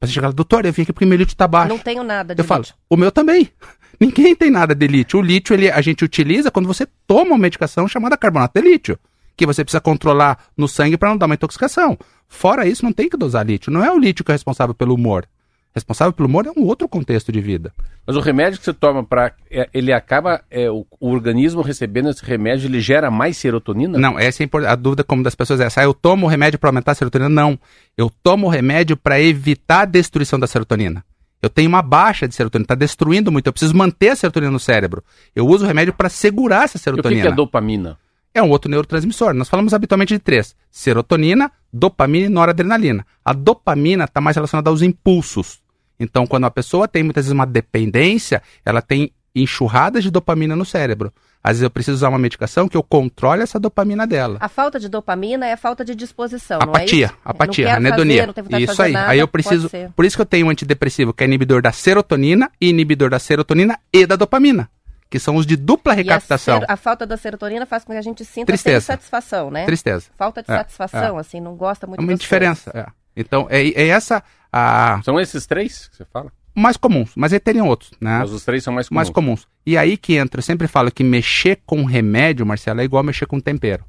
Pra você chegar, doutor, eu vim aqui porque meu lítio tá baixo. Não tenho nada de eu lítio. falo, o meu também. Ninguém tem nada de lítio. O lítio, ele, a gente utiliza quando você toma uma medicação chamada carbonato de lítio. Que você precisa controlar no sangue para não dar uma intoxicação. Fora isso, não tem que dosar lítio. Não é o lítio que é responsável pelo humor responsável pelo humor é um outro contexto de vida. Mas o remédio que você toma para é, ele acaba é, o, o, organismo recebendo esse remédio, ele gera mais serotonina? Não, essa é a dúvida como das pessoas é essa. Ah, eu tomo o remédio para aumentar a serotonina? Não. Eu tomo o remédio para evitar a destruição da serotonina. Eu tenho uma baixa de serotonina, está destruindo muito. Eu preciso manter a serotonina no cérebro. Eu uso o remédio para segurar essa serotonina. E o que é dopamina? É um outro neurotransmissor. Nós falamos habitualmente de três: serotonina, dopamina e noradrenalina. A dopamina está mais relacionada aos impulsos. Então, quando a pessoa tem muitas vezes uma dependência, ela tem enxurradas de dopamina no cérebro. Às vezes eu preciso usar uma medicação que eu controle essa dopamina dela. A falta de dopamina é a falta de disposição, apatia, não é apatia, anedonia. Fazer, isso aí. Nada, aí eu preciso, por isso que eu tenho um antidepressivo que é inibidor da serotonina e inibidor da serotonina e da dopamina, que são os de dupla recaptação. A, a, falta da serotonina faz com que a gente sinta satisfação, né? Tristeza. Falta de é, satisfação, é. assim, não gosta muito. É uma indiferença. É. Então é, é essa a... São esses três que você fala? mais comuns, mas aí teriam outros, né? Mas os três são mais comuns. mais comuns. E aí que entra, eu sempre falo que mexer com remédio, Marcelo, é igual mexer com tempero.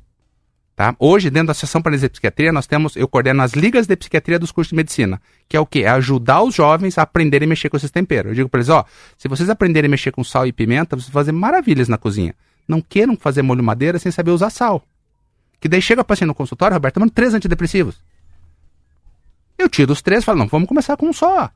Tá? Hoje, dentro da Associação Paranense de Psiquiatria, nós temos, eu coordeno as ligas de psiquiatria dos cursos de medicina, que é o quê? É ajudar os jovens a aprenderem a mexer com esses temperos. Eu digo para eles, ó, se vocês aprenderem a mexer com sal e pimenta, vocês vão fazer maravilhas na cozinha. Não queiram fazer molho madeira sem saber usar sal. Que daí chega o paciente no consultório, Roberto, tomando três antidepressivos. Eu tiro os três e falo, não, vamos começar com um só.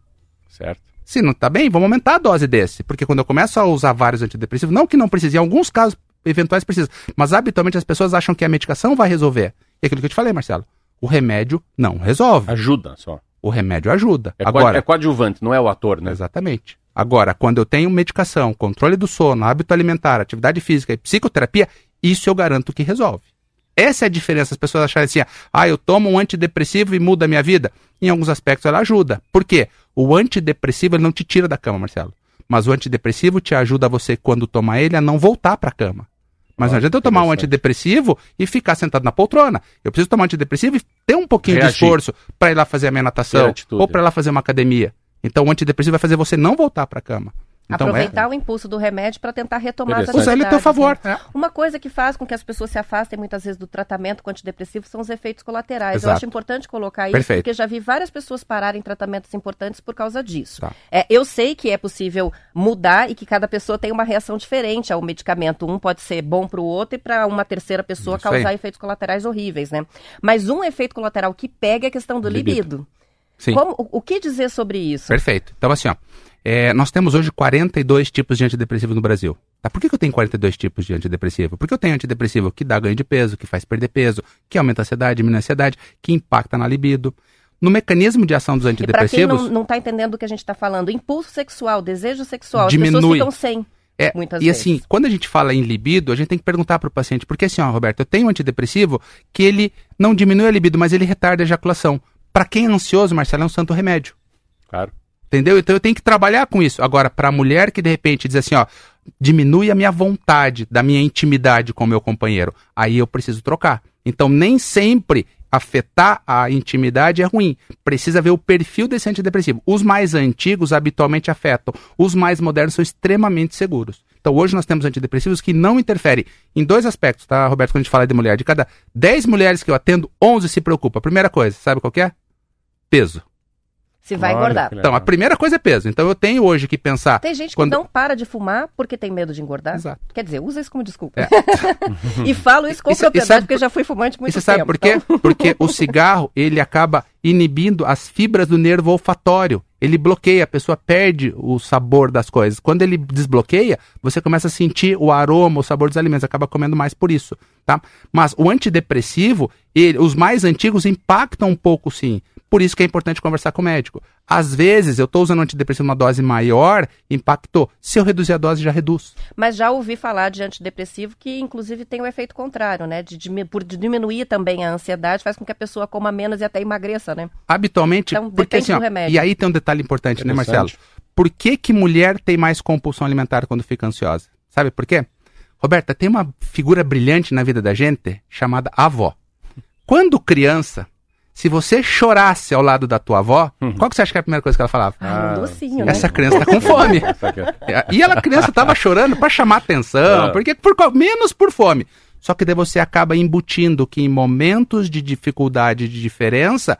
Certo. Se não tá bem, vamos aumentar a dose desse. Porque quando eu começo a usar vários antidepressivos, não que não precise, em alguns casos eventuais precisa, mas habitualmente as pessoas acham que a medicação vai resolver. E aquilo que eu te falei, Marcelo, o remédio não resolve. Ajuda só. O remédio ajuda. É, Agora, é coadjuvante, não é o ator, né? Exatamente. Agora, quando eu tenho medicação, controle do sono, hábito alimentar, atividade física e psicoterapia, isso eu garanto que resolve. Essa é a diferença. As pessoas acharem assim, ah, eu tomo um antidepressivo e muda a minha vida. Em alguns aspectos ela ajuda. Por quê? O antidepressivo ele não te tira da cama, Marcelo. Mas o antidepressivo te ajuda você, quando tomar ele, a não voltar para a cama. Mas não Olha, adianta eu tomar um antidepressivo e ficar sentado na poltrona. Eu preciso tomar um antidepressivo e ter um pouquinho de Reagir. esforço para ir lá fazer a minha natação ou para ir lá fazer uma academia. Então o antidepressivo vai fazer você não voltar para a cama. Então, Aproveitar o impulso do remédio para tentar retomar as Interessante. Usar ele a teu atividades, favor. né? Uma coisa que faz com que as pessoas se afastem muitas vezes do tratamento com antidepressivo são os efeitos colaterais. Eu Exato. acho importante colocar isso, Perfeito. porque já vi várias pessoas pararem tratamentos importantes por causa disso. Tá. É, eu sei que é possível mudar e que cada pessoa tem uma reação diferente ao medicamento. Um pode ser bom para o outro e para uma terceira pessoa Isso aí. causar efeitos colaterais horríveis, né? Mas um efeito colateral que pega é a questão do Libido. libido. Sim. Como- o, o que dizer sobre isso? Perfeito. Então, assim, ó, é, nós temos hoje 42 tipos de antidepressivo no Brasil. Tá? Por que, que eu tenho 42 tipos de antidepressivo? Porque eu tenho antidepressivo que dá ganho de peso, que faz perder peso, que aumenta a ansiedade, diminui a ansiedade, que impacta na libido. No mecanismo de ação dos E para quem antidepressivos, não, não tá entendendo do que a gente está falando, impulso sexual, desejo sexual, as Diminui. pessoas ficam sem. É, muitas e vezes. assim, quando a gente fala em libido, a gente tem que perguntar para o paciente, porque assim, ó, Roberto, eu tenho um antidepressivo que ele não diminui a libido, mas ele retarda a ejaculação. Para quem é ansioso, Marcelo, é um santo remédio. Claro. Entendeu? Então eu tenho que trabalhar com isso. Agora, para a mulher que de repente diz assim, ó, diminui a minha vontade da minha intimidade com o meu companheiro, aí eu preciso trocar. Então nem sempre afetar a intimidade é ruim. Precisa ver o perfil desse antidepressivo. Os mais antigos habitualmente afetam. Os mais modernos são extremamente seguros. Então hoje nós temos antidepressivos que não interferem em dois aspectos, tá, Roberto? Quando a gente fala de mulher, de cada 10 mulheres que eu atendo, 11 se preocupam. Primeira coisa, sabe qual é? Peso. Se vai Olha engordar. Então, a primeira coisa é peso. Então, eu tenho hoje que pensar. Tem gente Quando- que não para de fumar porque tem medo de engordar. Exato. Quer dizer, usa isso como desculpa. É. e falo isso com e propriedade sabe porque eu já fui fumante muito e você sabe por quê? então- Porque o cigarro, ele acaba inibindo as fibras do nervo olfatório. Ele bloqueia, a pessoa perde o sabor das coisas. Quando ele desbloqueia, você começa a sentir o aroma, o sabor dos alimentos, acaba comendo mais por isso, tá? Mas o antidepressivo, ele- os mais antigos impactam um pouco sim. Por isso que é importante conversar com o médico. Às vezes, eu estou usando um antidepressivo numa dose maior, impactou. Se eu reduzir a dose, já reduz. Mas já ouvi falar de antidepressivo que, inclusive, tem o efeito contrário, né? De, dimi- por diminuir também a ansiedade, faz com que a pessoa coma menos e até emagreça, né? Habitualmente, Então, porque depende assim, ó, do remédio. e aí tem um detalhe importante, né, Marcelo? Por que que mulher tem mais compulsão alimentar quando fica ansiosa? Sabe por quê? Roberta, tem uma figura brilhante na vida da gente chamada avó. Quando criança, se você chorasse ao lado da tua avó, qual que você acha que é a primeira coisa que ela falava? Ah, Ah, um docinho, sim. né? Essa criança tá com fome. É- E ela, a criança, tava chorando para chamar atenção, Ah. porque por, menos por fome. Só que daí você acaba embutindo que em momentos de dificuldade, de diferença,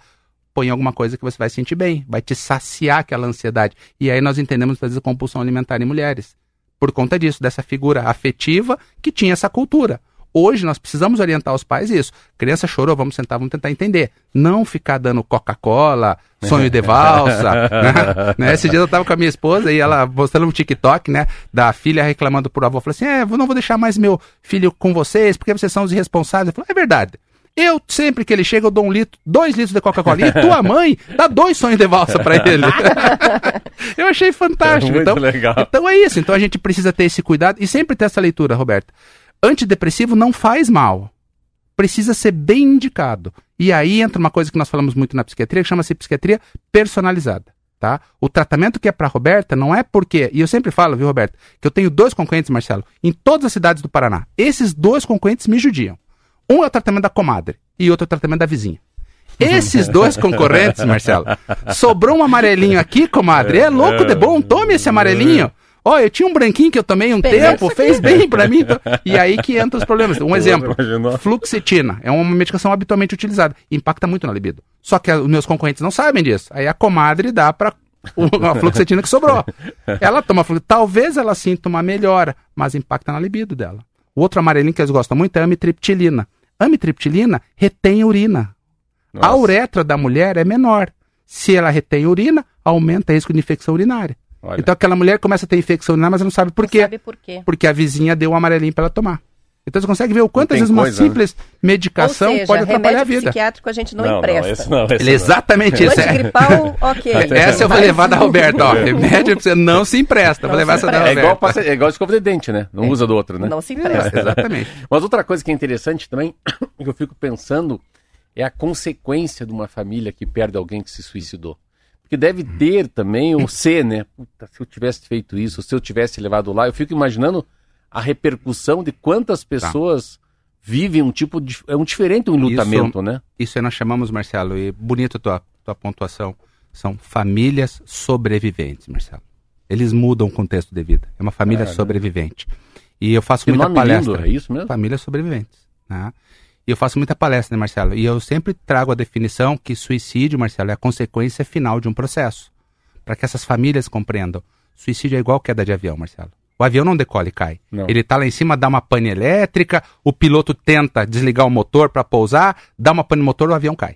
põe alguma coisa que você vai sentir bem, vai te saciar aquela ansiedade. E aí nós entendemos, às vezes, a compulsão alimentar em mulheres. Por conta disso, dessa figura afetiva que tinha essa cultura. Hoje nós precisamos orientar os pais isso. Criança chorou, vamos sentar, vamos tentar entender. Não ficar dando Coca-Cola, sonho de valsa. né? Né? Esse dia eu tava com a minha esposa e ela mostrando um TikTok, né? Da filha reclamando pro avô. Falou assim: é, eu não vou deixar mais meu filho com vocês, porque vocês são os irresponsáveis. Eu falei, é verdade. Eu, sempre que ele chega, eu dou um litro, dois litros de Coca-Cola. E tua mãe dá dois sonhos de valsa pra ele. eu achei fantástico. Muito então, legal. então é isso. Então a gente precisa ter esse cuidado e sempre ter essa leitura, Roberto. Antidepressivo não faz mal. Precisa ser bem indicado. E aí entra uma coisa que nós falamos muito na psiquiatria, que chama-se psiquiatria personalizada. Tá? O tratamento que é para Roberta não é porque, e eu sempre falo, viu, Roberto, que eu tenho dois concorrentes, Marcelo, em todas as cidades do Paraná. Esses dois concorrentes me judiam. Um é o tratamento da comadre e outro é o tratamento da vizinha. Esses dois concorrentes, Marcelo, sobrou um amarelinho aqui, comadre. É louco de bom, tome esse amarelinho. Ó, oh, eu tinha um branquinho que eu tomei um tempo, fez bem para mim. Então... E aí que entra os problemas. Um exemplo, fluoxetina é uma medicação habitualmente utilizada. Impacta muito na libido. Só que os meus concorrentes não sabem disso. Aí a comadre dá para a fluoxetina que sobrou. Ela toma talvez ela sinta uma melhora, mas impacta na libido dela. O outro amarelinho que eles gostam muito é a amitriptilina. Amitriptilina retém urina. Nossa. A uretra da mulher é menor. Se ela retém urina, aumenta o risco de infecção urinária. Olha. Então aquela mulher começa a ter infecção urinária, mas não sabe por não quê. Sabe por quê. Porque a vizinha deu um amarelinho para ela tomar. Então você consegue ver o quanto às vezes uma coisa, né? simples né? medicação seja, pode atrapalhar a vida. psiquiátrico a gente não, não empresta. Não, esse não, esse Exatamente isso. É. Gripal, ok. Essa eu vou levar da Roberta, ó. Remédio você não se empresta. Não vou levar essa da Roberta. É igual, é igual escova de dente, né? Não é. usa do outro, né? Não se empresta. É, exatamente. Mas outra coisa que é interessante também, que eu fico pensando, é a consequência de uma família que perde alguém que se suicidou. Porque deve ter também o ser, né? Puta, se eu tivesse feito isso, se eu tivesse levado lá, eu fico imaginando a repercussão de quantas tá. pessoas tá. vivem um tipo de. É um diferente um enlutamento, isso, né? Isso aí nós chamamos, Marcelo, e bonito a tua, tua pontuação. São famílias sobreviventes, Marcelo. Eles mudam o contexto de vida. É uma família é, sobrevivente. Né? E eu faço muita palestra. Lindo, é isso mesmo? Famílias sobreviventes. Né? E eu faço muita palestra, né, Marcelo? E eu sempre trago a definição que suicídio, Marcelo, é a consequência final de um processo. Para que essas famílias compreendam. Suicídio é igual queda de avião, Marcelo. O avião não decola e cai. Não. Ele está lá em cima, dá uma pane elétrica, o piloto tenta desligar o motor para pousar, dá uma pane no motor, o avião cai.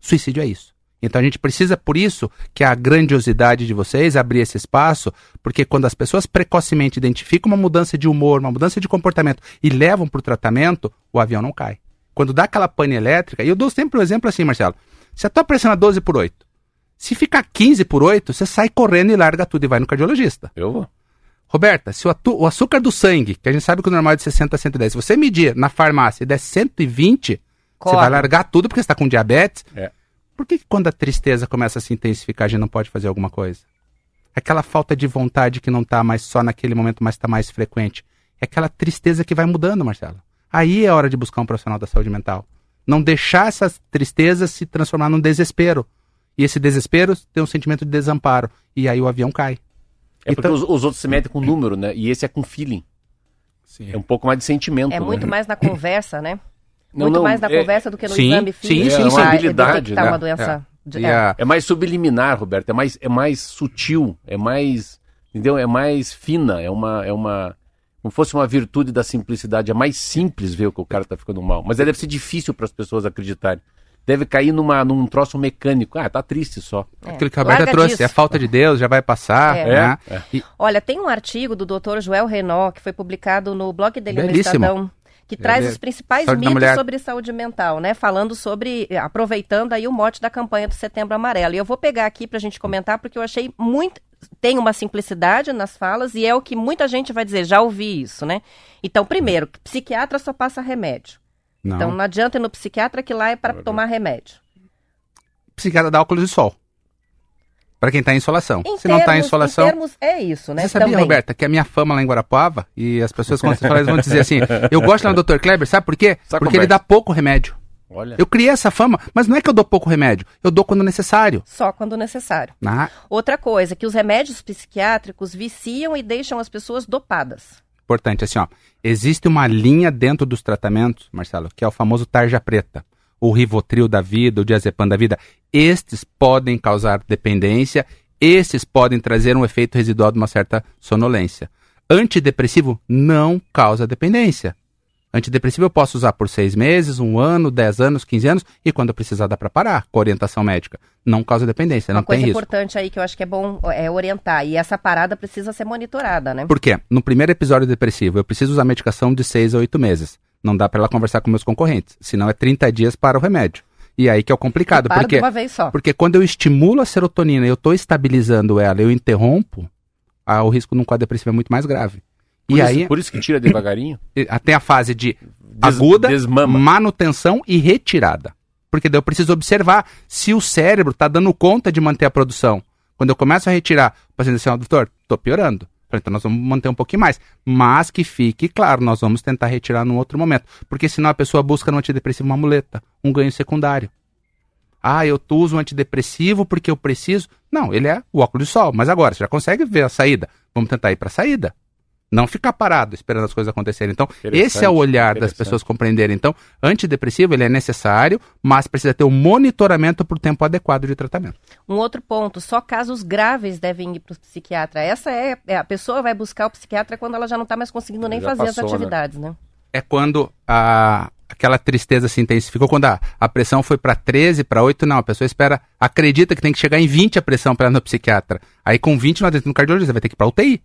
Suicídio é isso. Então a gente precisa, por isso, que a grandiosidade de vocês abrir esse espaço, porque quando as pessoas precocemente identificam uma mudança de humor, uma mudança de comportamento e levam para o tratamento, o avião não cai. Quando dá aquela pane elétrica, e eu dou sempre um exemplo assim, Marcelo. Se a tua pressão é 12 por 8, se ficar 15 por 8, você sai correndo e larga tudo e vai no cardiologista. Eu vou. Roberta, se o, o, açúcar do sangue, que a gente sabe que o normal é de 60 a 110, se você medir na farmácia e der 120, Corre. você vai largar tudo porque você está com diabetes. É. Por que quando a tristeza começa a se intensificar, a gente não pode fazer alguma coisa? Aquela falta de vontade que não está mais só naquele momento, mas está mais frequente. É aquela tristeza que vai mudando, Marcelo. Aí é hora de buscar um profissional da saúde mental. Não deixar essas tristezas se transformar num desespero. E esse desespero tem um sentimento de desamparo. E aí o avião cai. É porque então... os, os, outros se metem com número, né? E esse é com feeling. Sim. É um pouco mais de sentimento. É né? muito mais na conversa, né? Não, muito não, mais na é... conversa do que no sim, exame físico. Sim, sim, é sim. uma habilidade, né? uma doença. É. É. é mais subliminar, Roberto. É mais, é mais sutil. É mais, entendeu? É mais fina. É uma, é uma como fosse uma virtude da simplicidade. É mais simples ver que o cara está ficando mal. Mas deve ser difícil para as pessoas acreditarem. Deve cair numa, num troço mecânico. Ah, tá triste só. É. Aquilo que a Roberta trouxe, disso. é a falta de Deus, já vai passar. É. Né? É. E... Olha, tem um artigo do Dr. Joel Renault que foi publicado no blog dele no Estadão que traz os principais saúde mitos sobre saúde mental, né? Falando sobre, aproveitando aí o mote da campanha do Setembro Amarelo. E eu vou pegar aqui para a gente comentar, porque eu achei muito, tem uma simplicidade nas falas e é o que muita gente vai dizer, já ouvi isso, né? Então, primeiro, psiquiatra só passa remédio. Não. Então, não adianta ir no psiquiatra que lá é para tomar remédio. Psiquiatra dá óculos de sol. Para quem está em insolação. Em Se tá termos, não está em insolação. Em termos, é isso, né? Você sabia, Também. Roberta, que a minha fama lá em Guarapuava, e as pessoas quando você fala, eles vão dizer assim: eu gosto lá do Dr. Kleber, sabe por quê? Porque conversa. ele dá pouco remédio. Olha. Eu criei essa fama, mas não é que eu dou pouco remédio, eu dou quando necessário. Só quando necessário. Ah. Outra coisa, que os remédios psiquiátricos viciam e deixam as pessoas dopadas. Importante, assim, ó. Existe uma linha dentro dos tratamentos, Marcelo, que é o famoso tarja preta. O Rivotril da vida, o Diazepam da vida. Estes podem causar dependência, estes podem trazer um efeito residual de uma certa sonolência. Antidepressivo não causa dependência. Antidepressivo eu posso usar por seis meses, um ano, dez anos, quinze anos, e quando precisar dá para parar, com orientação médica. Não causa dependência, não tem risco. Uma coisa importante aí que eu acho que é bom é orientar, e essa parada precisa ser monitorada, né? Por quê? No primeiro episódio depressivo, eu preciso usar medicação de seis a oito meses. Não dá para ela conversar com meus concorrentes, senão é 30 dias para o remédio. E aí que é o complicado, para porque, de uma vez só. porque quando eu estimulo a serotonina e eu estou estabilizando ela, eu interrompo, ah, o risco num quadro depressivo é muito mais grave. Por e isso, aí, por isso que tira devagarinho? Até a fase de Des, aguda, desmama. manutenção e retirada. Porque daí eu preciso observar se o cérebro está dando conta de manter a produção. Quando eu começo a retirar, o paciente diz assim, oh, doutor, estou piorando. Então nós vamos manter um pouquinho mais. Mas que fique claro, nós vamos tentar retirar num outro momento. Porque senão a pessoa busca no antidepressivo uma muleta, um ganho secundário. Ah, eu uso um antidepressivo porque eu preciso. Não, ele é o óculos de sol. Mas agora, você já consegue ver a saída. Vamos tentar ir para a saída. Não ficar parado esperando as coisas acontecerem. Então, esse é o olhar das pessoas compreenderem. Então, antidepressivo ele é necessário, mas precisa ter um monitoramento por tempo adequado de tratamento. Um outro ponto, só casos graves devem ir para o psiquiatra. Essa é, é, a pessoa vai buscar o psiquiatra quando ela já não está mais conseguindo nem fazer passou, as né? atividades, né? né? É quando a, aquela tristeza se intensificou, quando a, a pressão foi para 13, para 8, não. A pessoa espera, acredita que tem que chegar em 20 a pressão para ir no psiquiatra. Aí com 20 não adianta no cardiologista, vai ter que ir para UTI.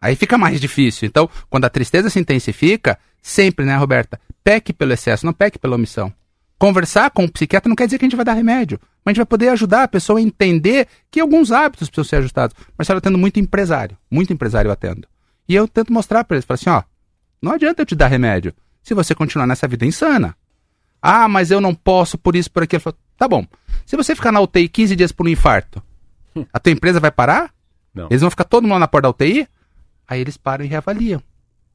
Aí fica mais difícil. Então, quando a tristeza se intensifica, sempre, né, Roberta? Peque pelo excesso, não peque pela omissão. Conversar com o psiquiatra não quer dizer que a gente vai dar remédio, mas a gente vai poder ajudar a pessoa a entender que alguns hábitos precisam ser ajustados. Marcelo, eu atendo muito empresário, muito empresário eu atendo. E eu tento mostrar para eles, falo assim, ó, não adianta eu te dar remédio se você continuar nessa vida insana. Ah, mas eu não posso por isso, por aquilo. Falo, tá bom. Se você ficar na UTI 15 dias por um infarto, a tua empresa vai parar? Não. Eles vão ficar todo mundo na porta da UTI? Aí eles param e reavaliam.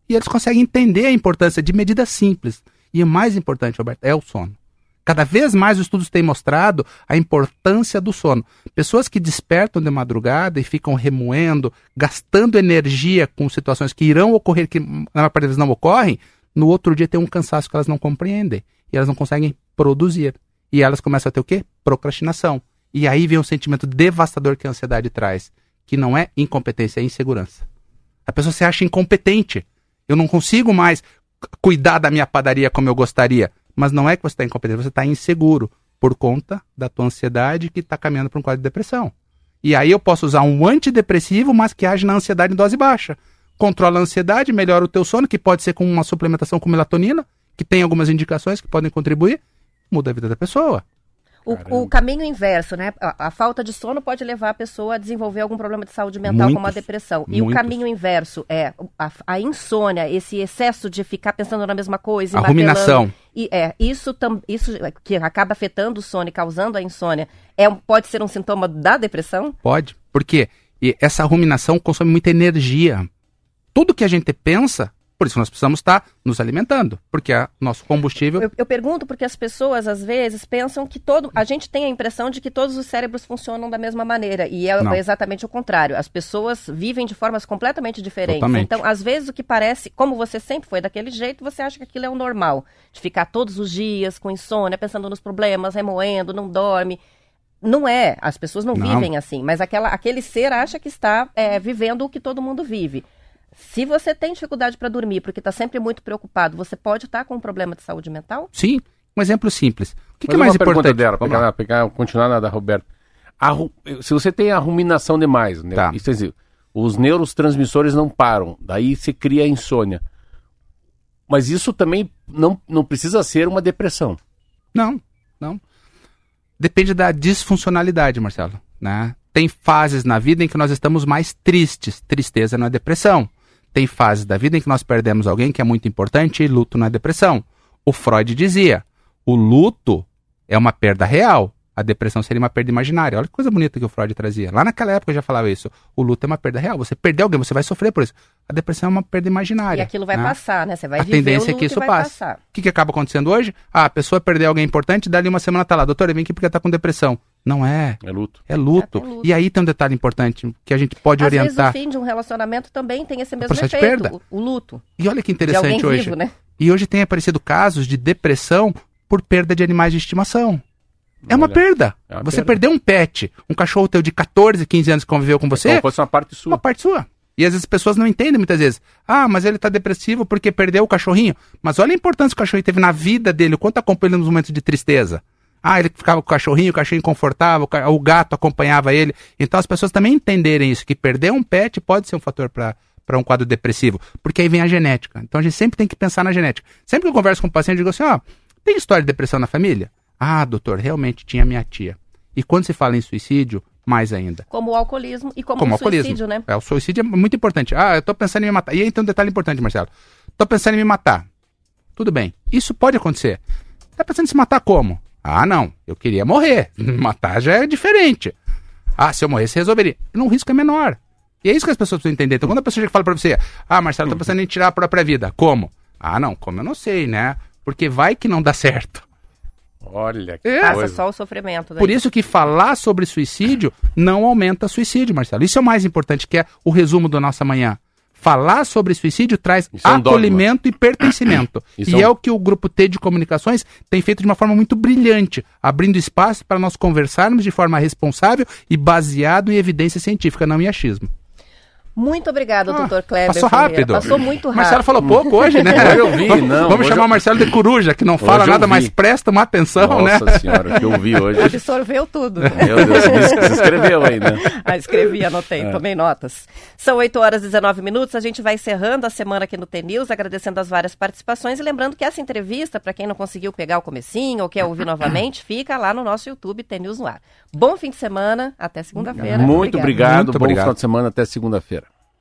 E eles conseguem entender a importância de medidas simples. E o mais importante, Roberto, é o sono. Cada vez mais os estudos têm mostrado a importância do sono. Pessoas que despertam de madrugada e ficam remoendo, gastando energia com situações que irão ocorrer, que na maior parte vezes não ocorrem, no outro dia tem um cansaço que elas não compreendem. E elas não conseguem produzir. E elas começam a ter o quê? Procrastinação. E aí vem um sentimento devastador que a ansiedade traz, que não é incompetência, é insegurança. A pessoa se acha incompetente. Eu não consigo mais cuidar da minha padaria como eu gostaria. Mas não é que você está incompetente, você está inseguro por conta da tua ansiedade que está caminhando para um quadro de depressão. E aí eu posso usar um antidepressivo, mas que age na ansiedade em dose baixa. Controla a ansiedade, melhora o teu sono, que pode ser com uma suplementação com melatonina, que tem algumas indicações que podem contribuir, muda a vida da pessoa. O, o, caminho inverso, né? A, a, falta de sono pode levar a pessoa a desenvolver algum problema de saúde mental, muitos, como a depressão. E muitos. o caminho inverso é a, a, insônia, esse excesso de ficar pensando na mesma coisa. A ruminação. E, é, isso, tam, isso que acaba afetando o sono e causando a insônia, é, pode ser um sintoma da depressão? Pode, porque essa ruminação consome muita energia. Tudo que a gente pensa por isso nós precisamos estar nos alimentando, porque é nosso combustível. Eu, eu, pergunto porque as pessoas às vezes pensam que todo, a gente tem a impressão de que todos os cérebros funcionam da mesma maneira e é Não. exatamente o contrário. As pessoas vivem de formas completamente diferentes. Totalmente. Então, às vezes o que parece, como você sempre foi daquele jeito, você acha que aquilo é o normal, de ficar todos os dias com insônia, pensando nos problemas, remoendo, não dorme. Não é, as pessoas não, não. vivem assim, mas aquela, aquele ser acha que está é, vivendo o que todo mundo vive. Se você tem dificuldade para dormir porque está sempre muito preocupado, você pode estar tá com um problema de saúde mental? Sim, um exemplo simples. O que, que é mais importante? dela, pegar, pegar, continuar na da Roberta. se você tem a ruminação demais, né? Tá. Isso dizer, os neurotransmissores não param, daí você cria a insônia. Mas isso também não, não precisa ser uma depressão. Não, não. Depende da disfuncionalidade, Marcelo. Né? Tem fases na vida em que nós estamos mais tristes. Tristeza não é depressão. Tem fases da vida em que nós perdemos alguém que é muito importante e luto é depressão. O Freud dizia: o luto é uma perda real. A depressão seria uma perda imaginária. Olha que coisa bonita que o Freud trazia. Lá naquela época eu já falava isso. O luto é uma perda real. Você perdeu alguém, você vai sofrer por isso. A depressão é uma perda imaginária. E aquilo vai né? passar, né? Você vai a viver tendência é que isso passe. O que, que acaba acontecendo hoje? Ah, a pessoa perdeu alguém importante, dali uma semana tá lá. Doutor, vim aqui porque tá com depressão. Não é. É luto. É luto. É, luto. E aí tem um detalhe importante que a gente pode Às orientar. Vezes o fim de um relacionamento também tem esse mesmo efeito, perda. O, luto. E olha que interessante hoje. Vivo, né? E hoje tem aparecido casos de depressão por perda de animais de estimação. É uma perda. É uma você perda. perdeu um pet, um cachorro teu de 14, 15 anos que conviveu com você. Então, fosse uma parte sua. Uma parte sua. E às vezes as pessoas não entendem muitas vezes. Ah, mas ele está depressivo porque perdeu o cachorrinho. Mas olha a importância que o cachorrinho teve na vida dele, o quanto acompanhou nos momentos de tristeza. Ah, ele ficava com o cachorrinho, o cachorrinho confortável, o gato acompanhava ele. Então as pessoas também entenderem isso, que perder um pet pode ser um fator para para um quadro depressivo, porque aí vem a genética. Então a gente sempre tem que pensar na genética. Sempre que eu converso com um paciente, eu digo assim, ó, tem história de depressão na família? Ah, doutor, realmente tinha minha tia. E quando se fala em suicídio, mais ainda. Como o alcoolismo e como, como o suicídio, né? É, o suicídio é muito importante. Ah, eu tô pensando em me matar. E aí tem um detalhe importante, Marcelo. Tô pensando em me matar. Tudo bem. Isso pode acontecer. Tá pensando em se matar como? Ah, não, eu queria morrer. Matar já é diferente. Ah, se eu morresse, resolveria. Um risco é menor. E é isso que as pessoas precisam entender. Então, quando a pessoa chega fala pra você, ah, Marcelo, tô pensando em tirar a própria vida. Como? Ah, não, como eu não sei, né? Porque vai que não dá certo. Olha que É. Passa só o sofrimento. daí. Por isso que falar sobre suicídio não aumenta suicídio, Marcelo. Isso é o mais importante, que é o resumo da nossa manhã. Falar sobre suicídio traz é um dogma. acolhimento e pertencimento. Isso e é um- é o que o Grupo T de Comunicações tem feito de uma forma muito brilhante, abrindo espaço para nós conversarmos de forma responsável e baseado em evidência científica, não em achismo. Muito obrigado, Ah, doutor Kleber. Passou Ferreira. rápido. Passou muito O rápido. Marcelo falou pouco hoje, né? Hoje eu vi, não, Vamos chamar eu- o Marcelo de Coruja, que não fala nada, mas presta uma atenção, né? Nossa senhora, o que eu vi hoje. Absorveu tudo. Meu Deus, escreveu ainda. Ah, escrevi, anotei, É. tomei notas. São 8 horas e 19 minutos, a gente vai encerrando a semana aqui no TNews, agradecendo as várias participações e lembrando que essa entrevista, para quem não conseguiu pegar o comecinho ou quer ouvir novamente, fica lá no nosso YouTube TNews no ar. Bom fim de semana, até segunda-feira. Muito obrigado, Muito bom obrigado. final de semana, até segunda-feira.